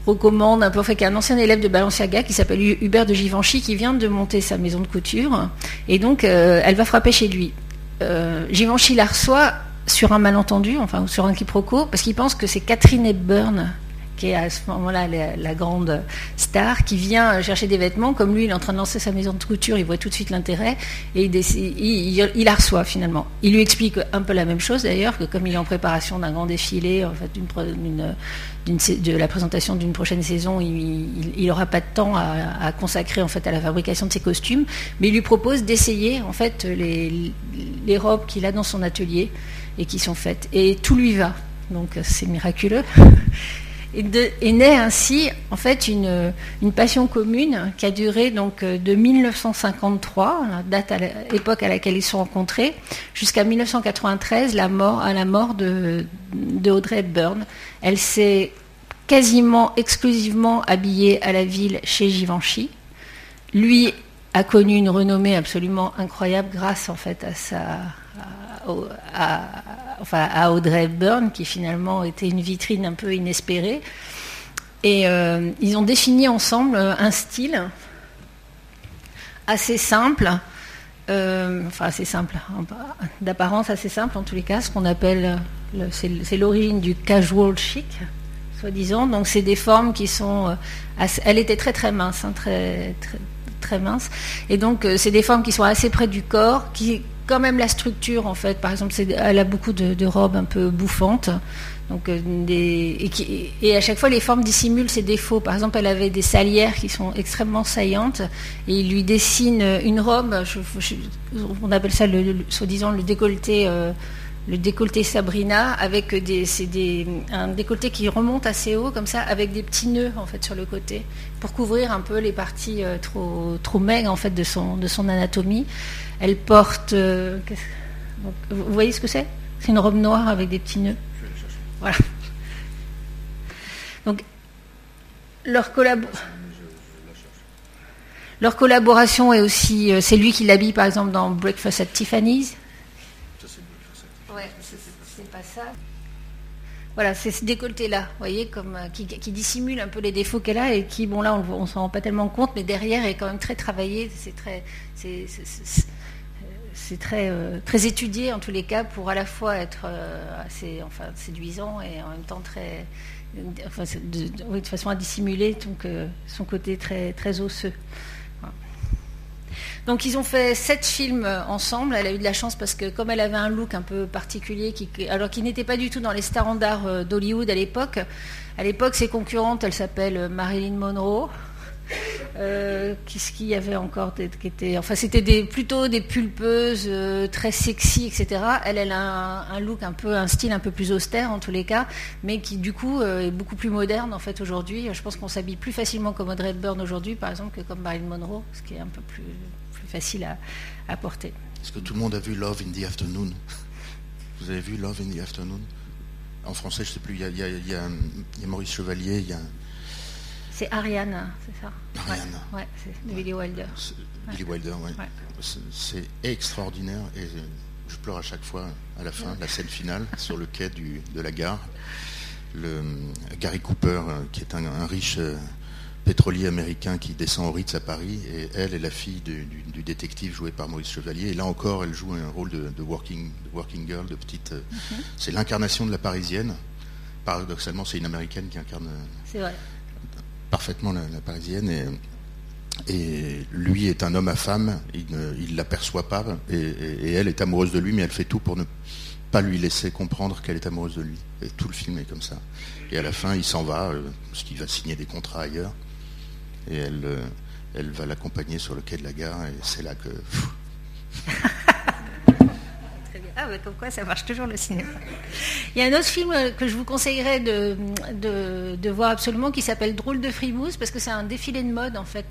recommande un peu, y a un ancien élève de Balenciaga qui s'appelle Hu- Hubert de Givenchy qui vient de monter sa maison de couture. Et donc, euh, elle va frapper chez lui. Euh, Givenchy la reçoit sur un malentendu, enfin, sur un quiproquo, parce qu'il pense que c'est Catherine Hepburn qui est à ce moment-là la, grande star, qui vient chercher des vêtements. Comme lui, il est en train de lancer sa maison de couture, il voit tout de suite l'intérêt et il, la reçoit finalement. Il lui explique un peu la même chose d'ailleurs, que comme il est en préparation d'un grand défilé, en fait, de la présentation d'une prochaine saison, il n'aura pas de temps à, consacrer en fait à la fabrication de ses costumes, mais il lui propose d'essayer en fait les robes qu'il a dans son atelier et qui sont faites. Et tout lui va. Donc c'est miraculeux. Et, naît ainsi en fait une, passion commune qui a duré donc de 1953, la date à l'époque à laquelle ils se sont rencontrés, jusqu'à 1993, la mort, à la mort de, de Audrey Hepburn. Elle s'est quasiment exclusivement habillée à la ville chez Givenchy. Lui a connu une renommée absolument incroyable grâce en fait à sa à, Audrey Hepburn, qui finalement était une vitrine un peu inespérée. Et euh, ils ont défini ensemble un style assez simple, euh, enfin assez simple, d'apparence assez simple en tous les cas, ce qu'on appelle, c'est l'origine du casual chic, soi-disant. Donc c'est des formes qui sont, euh, elle était très très mince, hein, très, très, très mince, et donc c'est des formes qui sont assez près du corps, qui quand même la structure en fait. Par exemple, elle a beaucoup de, robes un peu bouffantes. Donc, euh, et, à chaque fois, les formes dissimulent ses défauts. Par exemple, elle avait des salières qui sont extrêmement saillantes et il lui dessine une robe, on appelle ça, le, soi-disant, le décolleté, euh, le décolleté Sabrina, avec des, un décolleté qui remonte assez haut, comme ça, avec des petits nœuds en fait sur le côté, pour couvrir un peu les parties euh, trop, trop maigres en fait de son, de son anatomie. Elle porte. Euh, vous voyez ce que c'est? C'est une robe noire avec des petits nœuds. Voilà. Donc, leur, leur collaboration est aussi. Euh, c'est lui qui l'habille, par exemple, dans Breakfast at Tiffany's. Voilà, c'est ce décolleté-là, voyez, comme, euh, qui, dissimule un peu les défauts qu'elle a et qui, bon là, on ne s'en rend pas tellement compte, mais derrière est quand même très travaillé. C'est très, c'est très, euh, très étudié en tous les cas pour à la fois être euh, assez enfin, séduisant et en même temps très. de, façon à dissimuler donc, son côté très, très osseux. Donc ils ont fait sept films ensemble. Elle a eu de la chance parce que comme elle avait un look un peu particulier, alors qu'il n'était pas du tout dans les standards d'Hollywood à l'époque. À l'époque, ses concurrentes, elle s'appelle Marilyn Monroe. Euh, qu'est-ce qu'il y avait encore qui était, enfin c'était des, plutôt des pulpeuses euh, très sexy, etc. Elle, elle a un, look un peu, un style un peu plus austère en tous les cas, mais qui du coup euh, est beaucoup plus moderne en fait aujourd'hui. Je pense qu'on s'habille plus facilement comme Audrey Hepburn aujourd'hui, par exemple, que comme Marilyn Monroe, ce qui est un peu plus, plus facile à, à porter. Est-ce que tout le monde a vu Love in the Afternoon? Vous avez vu Love in the Afternoon? En français, je ne sais plus. Il y, a, il, y a, Maurice Chevalier, il y a c'est Ariane, c'est ça? Ariane. Ouais, c'est de Billy Wilder. Billy Wilder, oui. C'est extraordinaire et je pleure à chaque fois à la fin, la scène finale, sur le quai de la gare. Le, Gary Cooper, euh, qui est un, riche euh, pétrolier américain qui descend au Ritz à Paris, et elle est la fille du, détective joué par Maurice Chevalier. Et là encore, elle joue un rôle de, working, working, girl, de petite. Euh, mhm. C'est l'incarnation de la parisienne. Paradoxalement, c'est une américaine qui incarne. C'est vrai parfaitement la, parisienne et, et, lui est un homme à femme, il ne l'aperçoit pas et, elle est amoureuse de lui, mais elle fait tout pour ne pas lui laisser comprendre qu'elle est amoureuse de lui. Et tout le film est comme ça. Et à la fin, il s'en va, euh, parce qu'il va signer des contrats ailleurs. Et elle, euh, elle va l'accompagner sur le quai de la gare, et c'est là que. Ah, comme quoi ça marche toujours le cinéma. Il y a un autre film que je vous conseillerais de, de, voir absolument qui s'appelle Drôle de frimousse parce que c'est un défilé de mode en fait.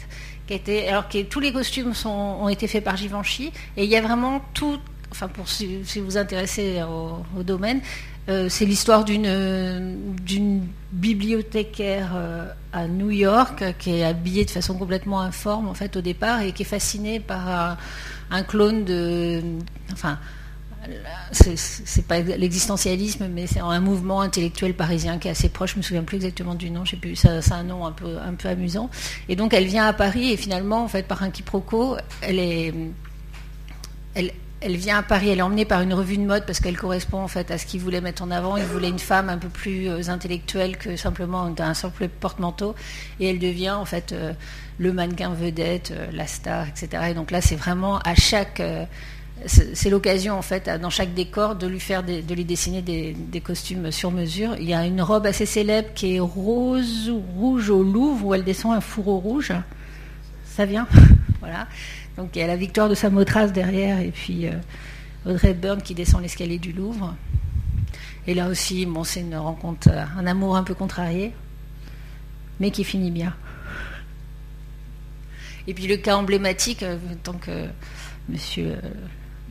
Qui a alors que tous les costumes sont, ont été faits par Givenchy et il y a vraiment tout. Enfin, pour si, vous vous intéressez au, domaine, euh, c'est l'histoire d'une d'une bibliothécaire euh, à New York qui est habillée de façon complètement informe en fait au départ et qui est fascinée par un, clone de, enfin c'est pas l'existentialisme, mais c'est un mouvement intellectuel parisien qui est assez proche. Je me souviens plus exactement du nom. J'ai plus. C'est un nom un peu un peu amusant. Et donc elle vient à Paris et finalement, en fait, par un quiproquo, elle est elle, elle vient à Paris, elle est emmenée par une revue de mode parce qu'elle correspond en fait à ce qu'il voulait mettre en avant. Il voulait une femme un peu plus euh, intellectuelle que simplement un simple porte-manteau. Et elle devient en fait euh, le mannequin vedette, euh, la star, etc. Et donc là, c'est vraiment à chaque c'est l'occasion en fait dans chaque décor de lui faire de lui dessiner des, costumes sur mesure. Il y a une robe assez célèbre qui est rose ou rouge au Louvre où elle descend un fourreau rouge. Ça vient, voilà. Donc il y a la victoire de Samothrace derrière et puis euh, Audrey Hepburn qui descend l'escalier du Louvre. Et là aussi, c'est une rencontre, euh, un amour un peu contrarié, mais qui finit bien. Et puis le cas emblématique, euh, tant que monsieur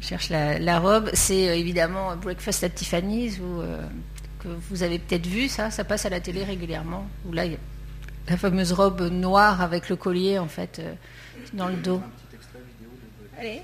cherche la, robe, c'est évidemment Breakfast at Tiffany's, que vous avez peut-être vu, ça, ça passe à la télé régulièrement, où là, il y a la fameuse robe noire avec le collier, en fait, dans le dos. Allez.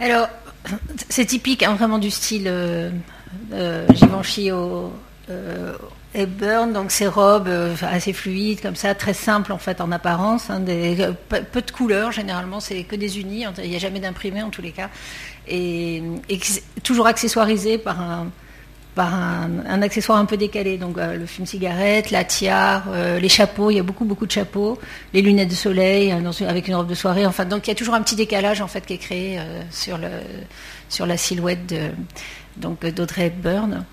Alors, c'est typique hein, vraiment du style euh, euh, Givenchy au euh, Hepburn, donc ces robes euh, assez fluides comme ça, très simples en fait en apparence, hein, peu, de couleurs généralement, c'est que des unis, il n'y a jamais d'imprimé en tous les cas, et, et toujours accessoirisé par un, par un, accessoire un peu décalé. Donc euh, le fume cigarette, la tiare, euh, les chapeaux, il y a beaucoup beaucoup de chapeaux, les lunettes de soleil euh, avec une robe de soirée. Enfin, donc il y a toujours un petit décalage en fait qui est créé sur la silhouette d'Audrey Hepburn.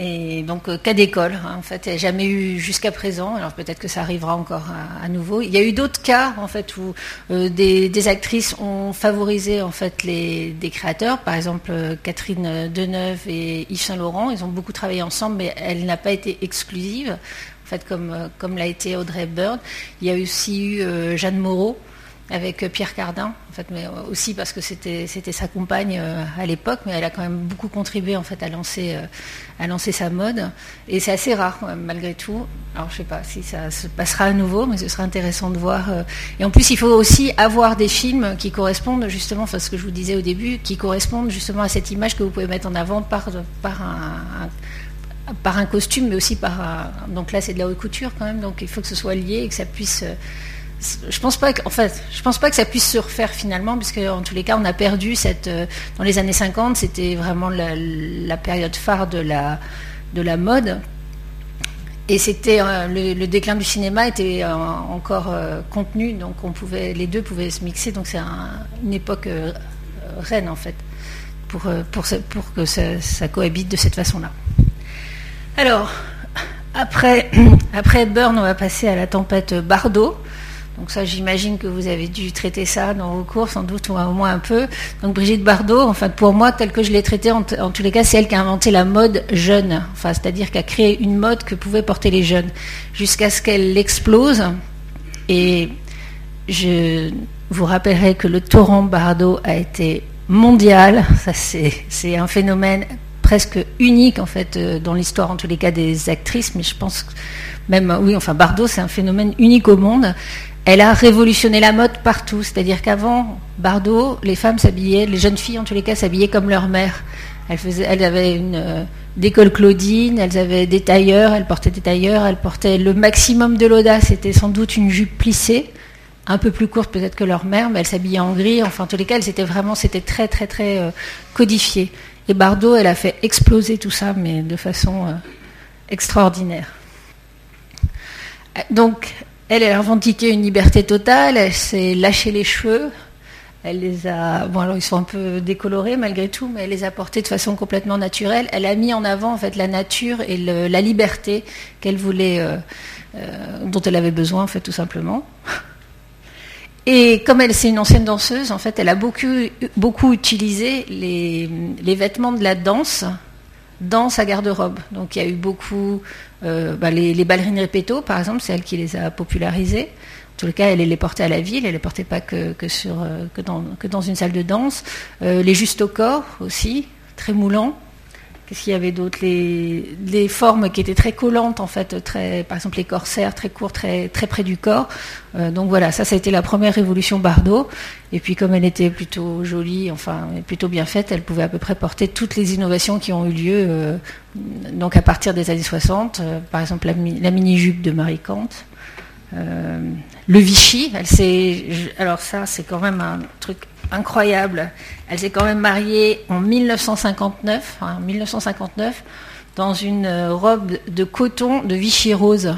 Et donc, euh, cas d'école, hein, en fait, il n'y a jamais eu jusqu'à présent. Alors peut-être que ça arrivera encore à, nouveau. Il y a eu d'autres cas, en fait, où euh, des, actrices ont favorisé en fait les des créateurs. Par exemple, euh, Catherine Deneuve et Yves Saint Laurent, ils ont beaucoup travaillé ensemble, mais elle n'a pas été exclusive, en fait, comme comme l'a été Audrey Bird. Il y a aussi eu Jeanne Moreau avec euh, Pierre Cardin, en fait, mais aussi parce que c'était sa compagne euh, à l'époque, mais elle a quand même beaucoup contribué en fait à lancer euh, sa mode. Et c'est assez rare malgré tout. Alors je sais pas si ça se passera à nouveau, mais ce sera intéressant de voir. Et en plus, il faut aussi avoir des films qui correspondent justement, enfin ce que je vous disais au début, qui correspondent justement à cette image que vous pouvez mettre en avant par par un, par un costume, mais aussi par un, donc là c'est de la haute couture quand même, donc il faut que ce soit lié et que ça puisse je pense pas que, en fait, je pense pas que ça puisse se refaire finalement, puisque en tous les cas, on a perdu cette. Euh, dans les années 50, c'était vraiment la, période phare de la de la mode, et c'était euh, le, déclin du cinéma était euh, encore contenu, donc on pouvait, les deux pouvaient se mixer. Donc c'est une époque reine en fait pour pour, que ça, ça cohabite de cette façon-là. Alors après après Burn, on va passer à la tempête Bardot. Donc ça, j'imagine que vous avez dû traiter ça dans vos cours, sans doute, ou au moins un peu. Donc Brigitte Bardot, enfin pour moi, tel que je l'ai traité, en, tous les cas, c'est elle qui a inventé la mode jeune. Enfin, c'est-à-dire qui a créé une mode que pouvaient porter les jeunes, jusqu'à ce qu'elle explose. Et je vous rappellerai que le torrent Bardot a été mondial. Ça, c'est un phénomène presque unique en fait euh, dans l'histoire en tous les cas des actrices mais je pense même oui enfin Bardot c'est un phénomène unique au monde elle a révolutionné la mode partout. C'est-à-dire qu'avant Bardot, les femmes s'habillaient, les jeunes filles en tous les cas s'habillaient comme leur mère. Elles, avaient une euh, Claudine, elles avaient des tailleurs, elles portaient des tailleurs, elles portaient le maximum de l'audace. C'était sans doute une jupe plissée, un peu plus courte peut-être que leur mère, mais elles s'habillaient en gris. Enfin, en tous les cas, c'était vraiment, c'était très très très euh, codifié. Et Bardot, elle a fait exploser tout ça, mais de façon euh, extraordinaire. Donc, elle, a revendiqué une liberté totale, elle s'est lâché les cheveux, elle les a, bon alors ils sont un peu décolorés malgré tout, mais elle les a portés de façon complètement naturelle. Elle a mis en avant la nature et la liberté qu'elle voulait, euh, euh, dont elle avait besoin en fait tout simplement. Et comme elle c'est une ancienne danseuse, en fait, elle a beaucoup, beaucoup utilisé les vêtements de la danse dans sa garde-robe. Donc il y a eu beaucoup, euh, bah, les, ballerines répéto, par exemple, c'est elle qui les a popularisées. En tout cas, elle les portait à la ville, elle les portait pas euh, que dans une salle de danse. Euh, les justes au corps aussi, très moulants. Qu'est-ce qu'il y avait d'autre? Les, formes qui étaient très collantes, en fait, très, par exemple les corsaires très courts, très, très près du corps. Euh, donc voilà, ça, ça a été la première révolution Bardot. Et puis comme elle était plutôt jolie, enfin plutôt bien faite, elle pouvait à peu près porter toutes les innovations qui ont eu lieu euh, donc à partir des années 60. Euh, par exemple la, mini-jupe de Marie Kant. le Vichy, alors ça c'est quand même un truc incroyable. Elle s'est quand même mariée en 1959, 1959 dans une euh, robe de coton de Vichy rose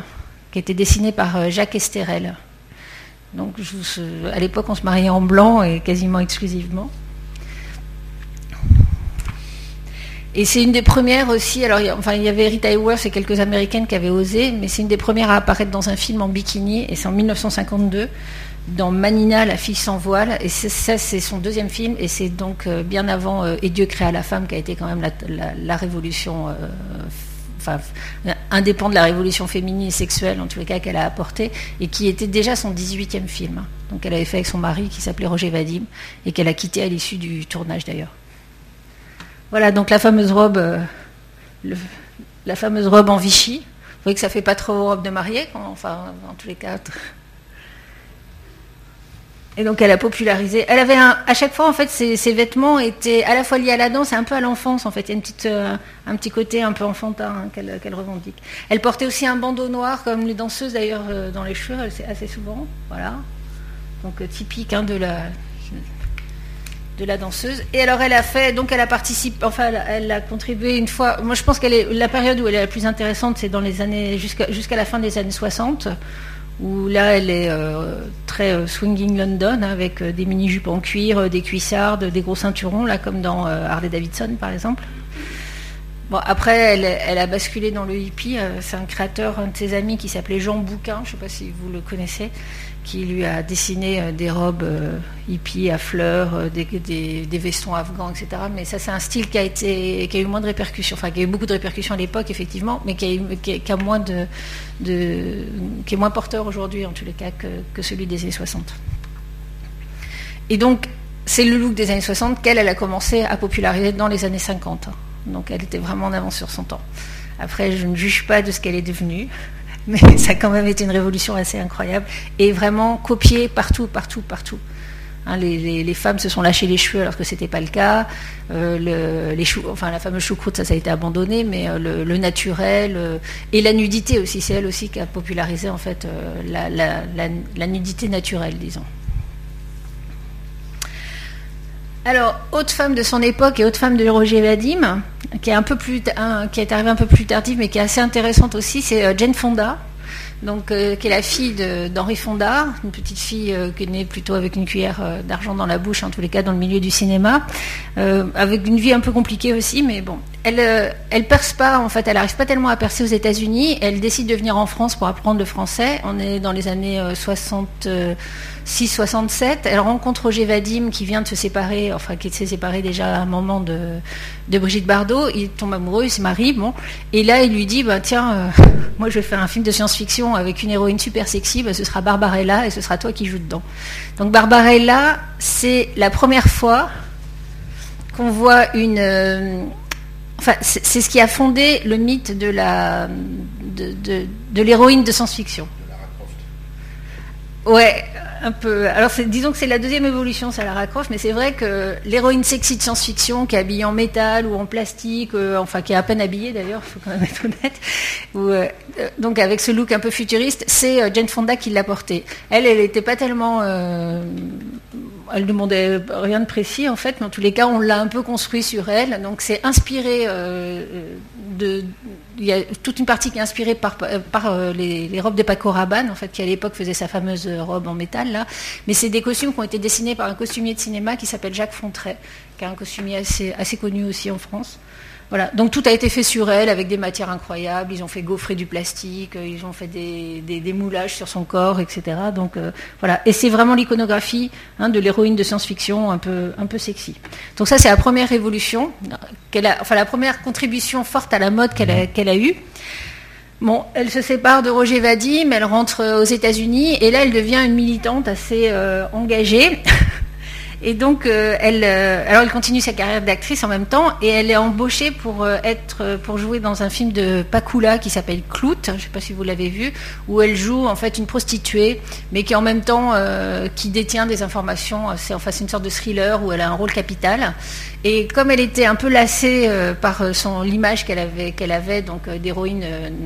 qui était dessinée par euh, Jacques Esterel. Donc à l'époque, on se mariait en blanc et quasiment exclusivement. Et c'est une des premières aussi. Alors, enfin, il y avait Rita Hayworth et quelques américaines qui avaient osé, mais c'est une des premières à apparaître dans un film en bikini, et c'est en 1952 dans Manina, la fille sans voile, et ça c'est son deuxième film, et c'est donc euh, bien avant euh, Et Dieu créa la femme qui a été quand même la, révolution, euh, enfin indépendant de la révolution féminine et sexuelle en tous les cas qu'elle a apporté, et qui était déjà son 18e film. Donc elle avait fait avec son mari qui s'appelait Roger Vadim, et qu'elle a quitté à l'issue du tournage d'ailleurs. Voilà donc la fameuse robe, la fameuse robe en Vichy. Vous voyez que ça fait pas trop robe de mariée, enfin en tous les cas. Et donc elle a popularisé. Elle avait un, à chaque fois en fait ses, vêtements étaient à la fois liés à la danse et un peu à l'enfance en fait. Il y a euh, un petit côté un peu enfantin hein, qu'elle revendique. Elle portait aussi un bandeau noir comme les danseuses d'ailleurs euh, dans les cheveux assez souvent. Voilà. Donc euh, typique hein, de la de la danseuse. Et alors elle a fait, donc elle a participé, enfin elle, a contribué une fois. Moi je pense qu'elle est la période où elle est la plus intéressante, c'est dans les années jusqu'à la fin des années 60 où là elle est euh, très euh, swinging London hein, avec euh, des mini-jupes en cuir, des cuissardes, des gros ceinturons, là comme dans Harley Davidson par exemple. Bon, après, elle, a basculé dans le hippie. C'est un créateur, un de ses amis qui s'appelait Jean Bouquin, je ne sais pas si vous le connaissez, qui lui a dessiné des robes hippies à fleurs, des, vestons afghans, etc. Mais ça, c'est un style qui a, été, qui a eu moins de répercussions, enfin, qui a eu beaucoup de répercussions à l'époque, effectivement, mais qui a, moins de, qui est moins porteur aujourd'hui, en tous les cas, que, celui des années 60. Et donc, c'est le look des années 60 qu'elle elle a commencé à populariser dans les années 50. Donc, elle était vraiment en avance sur son temps. Après, je ne juge pas de ce qu'elle est devenue, mais ça a quand même été une révolution assez incroyable et vraiment copiée partout, partout, partout. Hein, les, femmes se sont lâchées les cheveux alors que ce n'était pas le cas. Euh, enfin, la fameuse choucroute, ça, ça a été abandonné, mais euh, le, naturel euh, et la nudité aussi, c'est elle aussi qui a popularisé en fait la, nudité naturelle, disons. Alors, autre femme de son époque et autre femme de Roger Vadim, qui est arrivée un peu plus tardive, mais qui est assez intéressante aussi, c'est Jane Fonda donc, euh, qui est la fille d'Henri Fonda, une petite fille euh, qui est née plutôt avec une cuillère euh, d'argent dans la bouche, en tous les cas dans le milieu du cinéma, avec une vie un peu compliquée aussi, mais bon, elle, elle perce pas, en fait, elle n'arrive pas tellement à percer aux États-Unis. Elle décide de venir en France pour apprendre le français. On est dans les années 60. 6-67, elle rencontre Roger Vadim qui vient de se séparer, enfin qui s'est séparé déjà à un moment de, de Brigitte Bardot. Il tombe amoureux, il se marie, bon. Et là, il lui dit, bah, tiens, euh, moi je vais faire un film de science-fiction avec une héroïne super sexy, bah, ce sera Barbarella et ce sera toi qui joues dedans. Donc Barbarella, c'est la première fois qu'on voit une... Euh, enfin, c'est ce qui a fondé le mythe de la de, de, de l'héroïne de science-fiction. Ouais, Alors, disons que c'est la deuxième évolution, ça la raccroche, mais c'est vrai que l'héroïne sexy de science-fiction, qui est habillée en métal ou en plastique, euh, enfin qui est à peine habillée d'ailleurs, il faut quand même être honnête, euh, euh, donc avec ce look un peu futuriste, c'est Jane Fonda qui l'a porté. Elle, elle n'était pas tellement elle demandait rien de précis en fait, mais en tous les cas, on l'a un peu construit sur elle. Donc c'est inspiré de, il y a toute une partie qui est inspirée par, par les, robes de Paco Rabanne, en fait, qui à l'époque faisait sa fameuse robe en métal là. Mais c'est des costumes qui ont été dessinés par un costumier de cinéma qui s'appelle Jacques Fontray, qui est un costumier assez connu aussi en France. Voilà. Donc tout a été fait sur elle avec des matières incroyables. Ils ont fait gaufrer du plastique, euh, ils ont fait des, moulages sur son corps, etc. Donc euh, voilà. Et c'est vraiment l'iconographie hein, de l'héroïne de science-fiction un peu, un peu sexy. Donc ça c'est la première révolution, a, enfin la première contribution forte à la mode qu'elle a, qu'elle a eue. Bon, elle se sépare de Roger Vadim, elle rentre aux États-Unis et là elle devient une militante assez euh, engagée. Et donc, euh, elle, euh, alors elle continue sa carrière d'actrice en même temps, et elle est embauchée pour euh, être, pour jouer dans un film de Pakula qui s'appelle Clout. Je ne sais pas si vous l'avez vu, où elle joue en fait une prostituée, mais qui en même temps qui détient des informations. C'est enfin une sorte de thriller où elle a un rôle capital. Et comme elle était un peu lassée par l'image qu'elle avait, avait donc d'héroïne,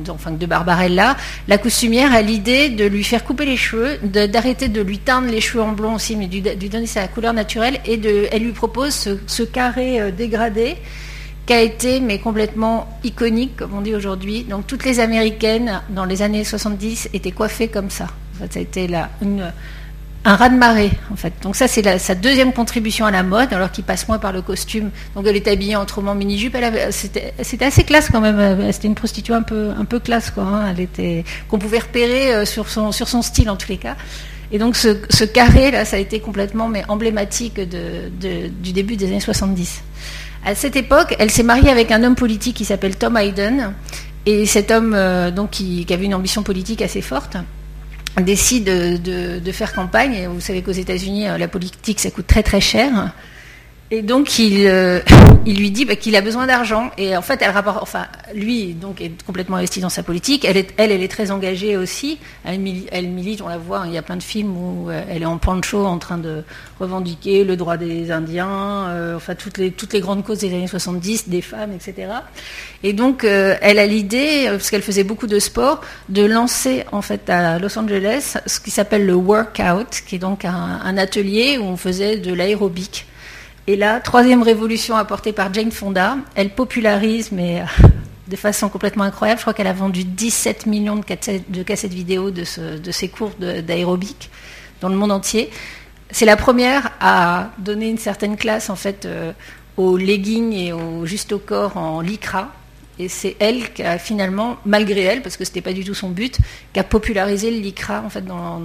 enfin de Barbarella, la costumière a l'idée de lui faire couper les cheveux, d'arrêter de, lui teindre les cheveux en blond aussi, mais de lui donner sa couleur naturelle et de, elle lui propose ce, carré euh, dégradé qui a été mais complètement iconique comme on dit aujourd'hui. Donc toutes les américaines dans les années 70 étaient coiffées comme ça. ça a été là un raz-de-marée en fait. Donc ça c'est sa deuxième contribution à la mode alors qu'il passe moins par le costume. Donc elle est habillée en trop mini-jupe. C'était assez classe quand même. C'était une prostituée un peu, un peu classe quoi. Hein. Elle était qu'on pouvait repérer euh, sur son, sur son style en tous les cas. Et donc ce, carré, là, ça a été complètement mais emblématique du début des années 70. À cette époque, elle s'est mariée avec un homme politique qui s'appelle Tom Hayden. Et cet homme, euh, donc, qui, avait une ambition politique assez forte, décide de, faire campagne. Et vous savez qu'aux États-Unis, euh, la politique, ça coûte très très cher. Et donc il, euh, il lui dit bah, qu'il a besoin d'argent. Et en fait, elle rapporte, enfin, lui donc est complètement investi dans sa politique. Elle, est, elle, elle est très engagée aussi. Elle, milite, on la voit. Hein, il y a plein de films où euh, elle est en pancho en train de revendiquer le droit des Indiens, euh, enfin toutes les toutes les grandes causes des années 70, des femmes, etc. Et donc elle a l'idée, parce qu'elle faisait beaucoup de sport, de lancer en fait à Los Angeles ce qui s'appelle le workout, qui est donc un, un atelier où on faisait de l'aérobique. Et là, troisième révolution apportée par Jane Fonda, elle popularise, mais euh, de façon complètement incroyable. Je crois qu'elle a vendu 17 millions de cassettes, de vidéo de, ses cours d'aérobic dans le monde entier. C'est la première à donner une certaine classe en fait euh, aux leggings et au juste au corps en lycra. Et c'est elle qui a finalement, malgré elle, parce que ce n'était pas du tout son but, qui a popularisé le lycra dans,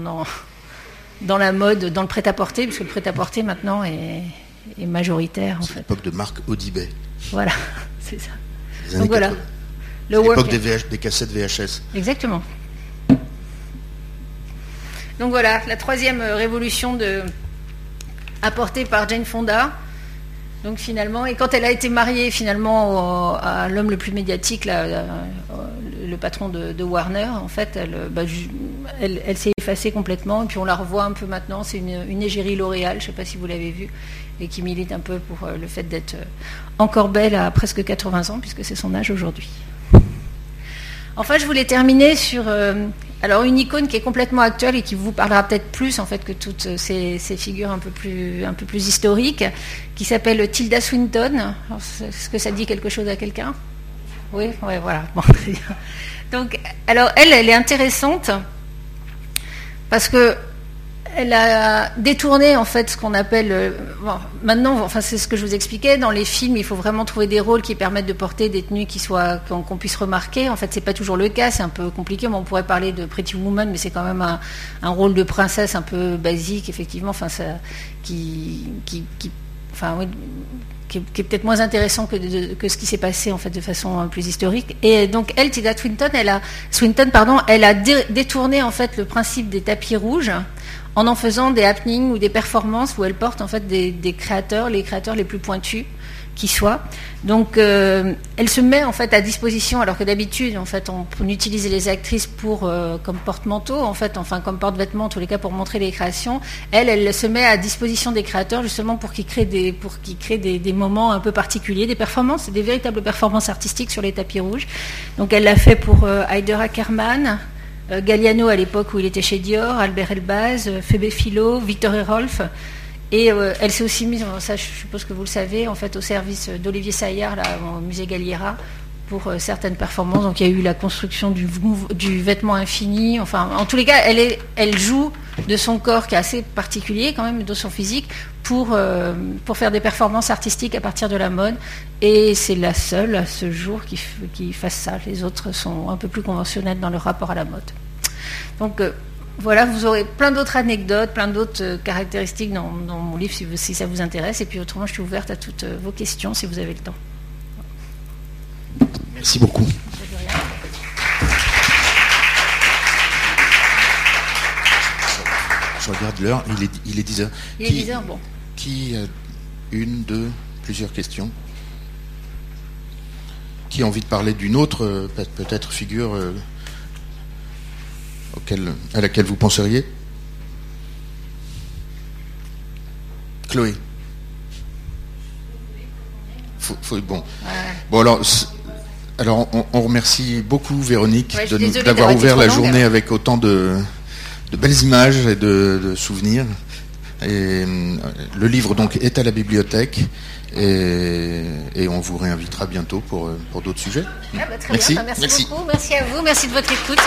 dans la mode, dans le prêt-à-porter, puisque le prêt-à-porter maintenant est, est majoritaire. C'est l'époque de Marc Audibet. Voilà, c'est ça. Donc voilà. L'époque des, des cassettes VHS. Exactement. Donc voilà, la troisième révolution de, apportée par Jane Fonda. Donc finalement, et quand elle a été mariée finalement à l'homme le plus médiatique, le patron de, Warner, en fait, bah, elle, s'est effacée complètement. Et puis on la revoit un peu maintenant. C'est une, égérie L'Oréal, je ne sais pas si vous l'avez vue, et qui milite un peu pour le fait d'être encore belle à presque 80 ans, puisque c'est son âge aujourd'hui. Enfin, je voulais terminer sur euh, alors une icône qui est complètement actuelle et qui vous parlera peut-être plus en fait que toutes ces, figures un peu plus historiques, qui s'appelle Tilda Swinton. Est-ce que ça dit quelque chose à quelqu'un? Oui, ouais, voilà. Donc, alors elle, elle est intéressante parce que elle a détourné en fait ce qu'on appelle euh, maintenant enfin c'est ce que je vous expliquais dans les films il faut vraiment trouver des rôles qui permettent de porter des tenues qui soient qu'on puisse remarquer. En fait c'est pas toujours le cas c'est un peu compliqué. On pourrait parler de Pretty Woman mais c'est quand même un, rôle de princesse un peu basique effectivement enfin ça qui, qui, enfin qui est, peut-être moins intéressant que, ce qui s'est passé en fait de façon plus historique. Et donc elle, Tilda Swinton, elle a détourné en fait le principe des tapis rouges en en faisant des happenings ou des performances où elle porte en fait des, créateurs, les créateurs les plus pointus soient. Donc euh, elle se met en fait à disposition, alors que d'habitude en fait on, utilise les actrices pour euh, comme porte-manteau, en fait, enfin comme porte-vêtements en tous les cas pour montrer les créations. Elle, elle se met à disposition des créateurs justement pour qu'ils créent des pour qu'ils créent des, moments un peu particuliers, des performances, des véritables performances artistiques sur les tapis rouges. Donc elle l'a fait pour euh, Heider Ackermann, euh, Galliano à l'époque où il était chez Dior, Albert Elbaz, Phoebe Philo, Victor Rolf. Et euh, elle s'est aussi mise, ça je suppose que vous le savez, en fait au service d'Olivier Saillard là, au musée Galliera pour certaines performances. Donc il y a eu la construction du, vêtement infini. Enfin, en tous les cas, elle, joue de son corps qui est assez particulier quand même, de son physique, pour, faire des performances artistiques à partir de la mode. Et c'est la seule à ce jour qui, fasse ça. Les autres sont un peu plus conventionnels dans leur rapport à la mode. Donc euh, voilà, vous aurez plein d'autres anecdotes, plein d'autres euh, caractéristiques dans, mon livre si, ça vous intéresse. Et puis autrement, je suis ouverte à toutes euh, vos questions si vous avez le temps. Merci beaucoup. Je regarde l'heure, il est, il est 10 heures. Il est 10 heures, bon. Qui a une, deux, plusieurs questions Qui a envie de parler d'une autre, peut-être, figure à laquelle vous penseriez? Chloé. bon. Bon alors, alors on, remercie beaucoup Véronique d'avoir ouvert la journée avec autant de, belles images et de, souvenirs. Et euh, le livre donc est à la bibliothèque et, on vous réinvitera bientôt pour, pour d'autres sujets. Ah bah, merci. merci beaucoup, merci à vous, merci de votre écoute.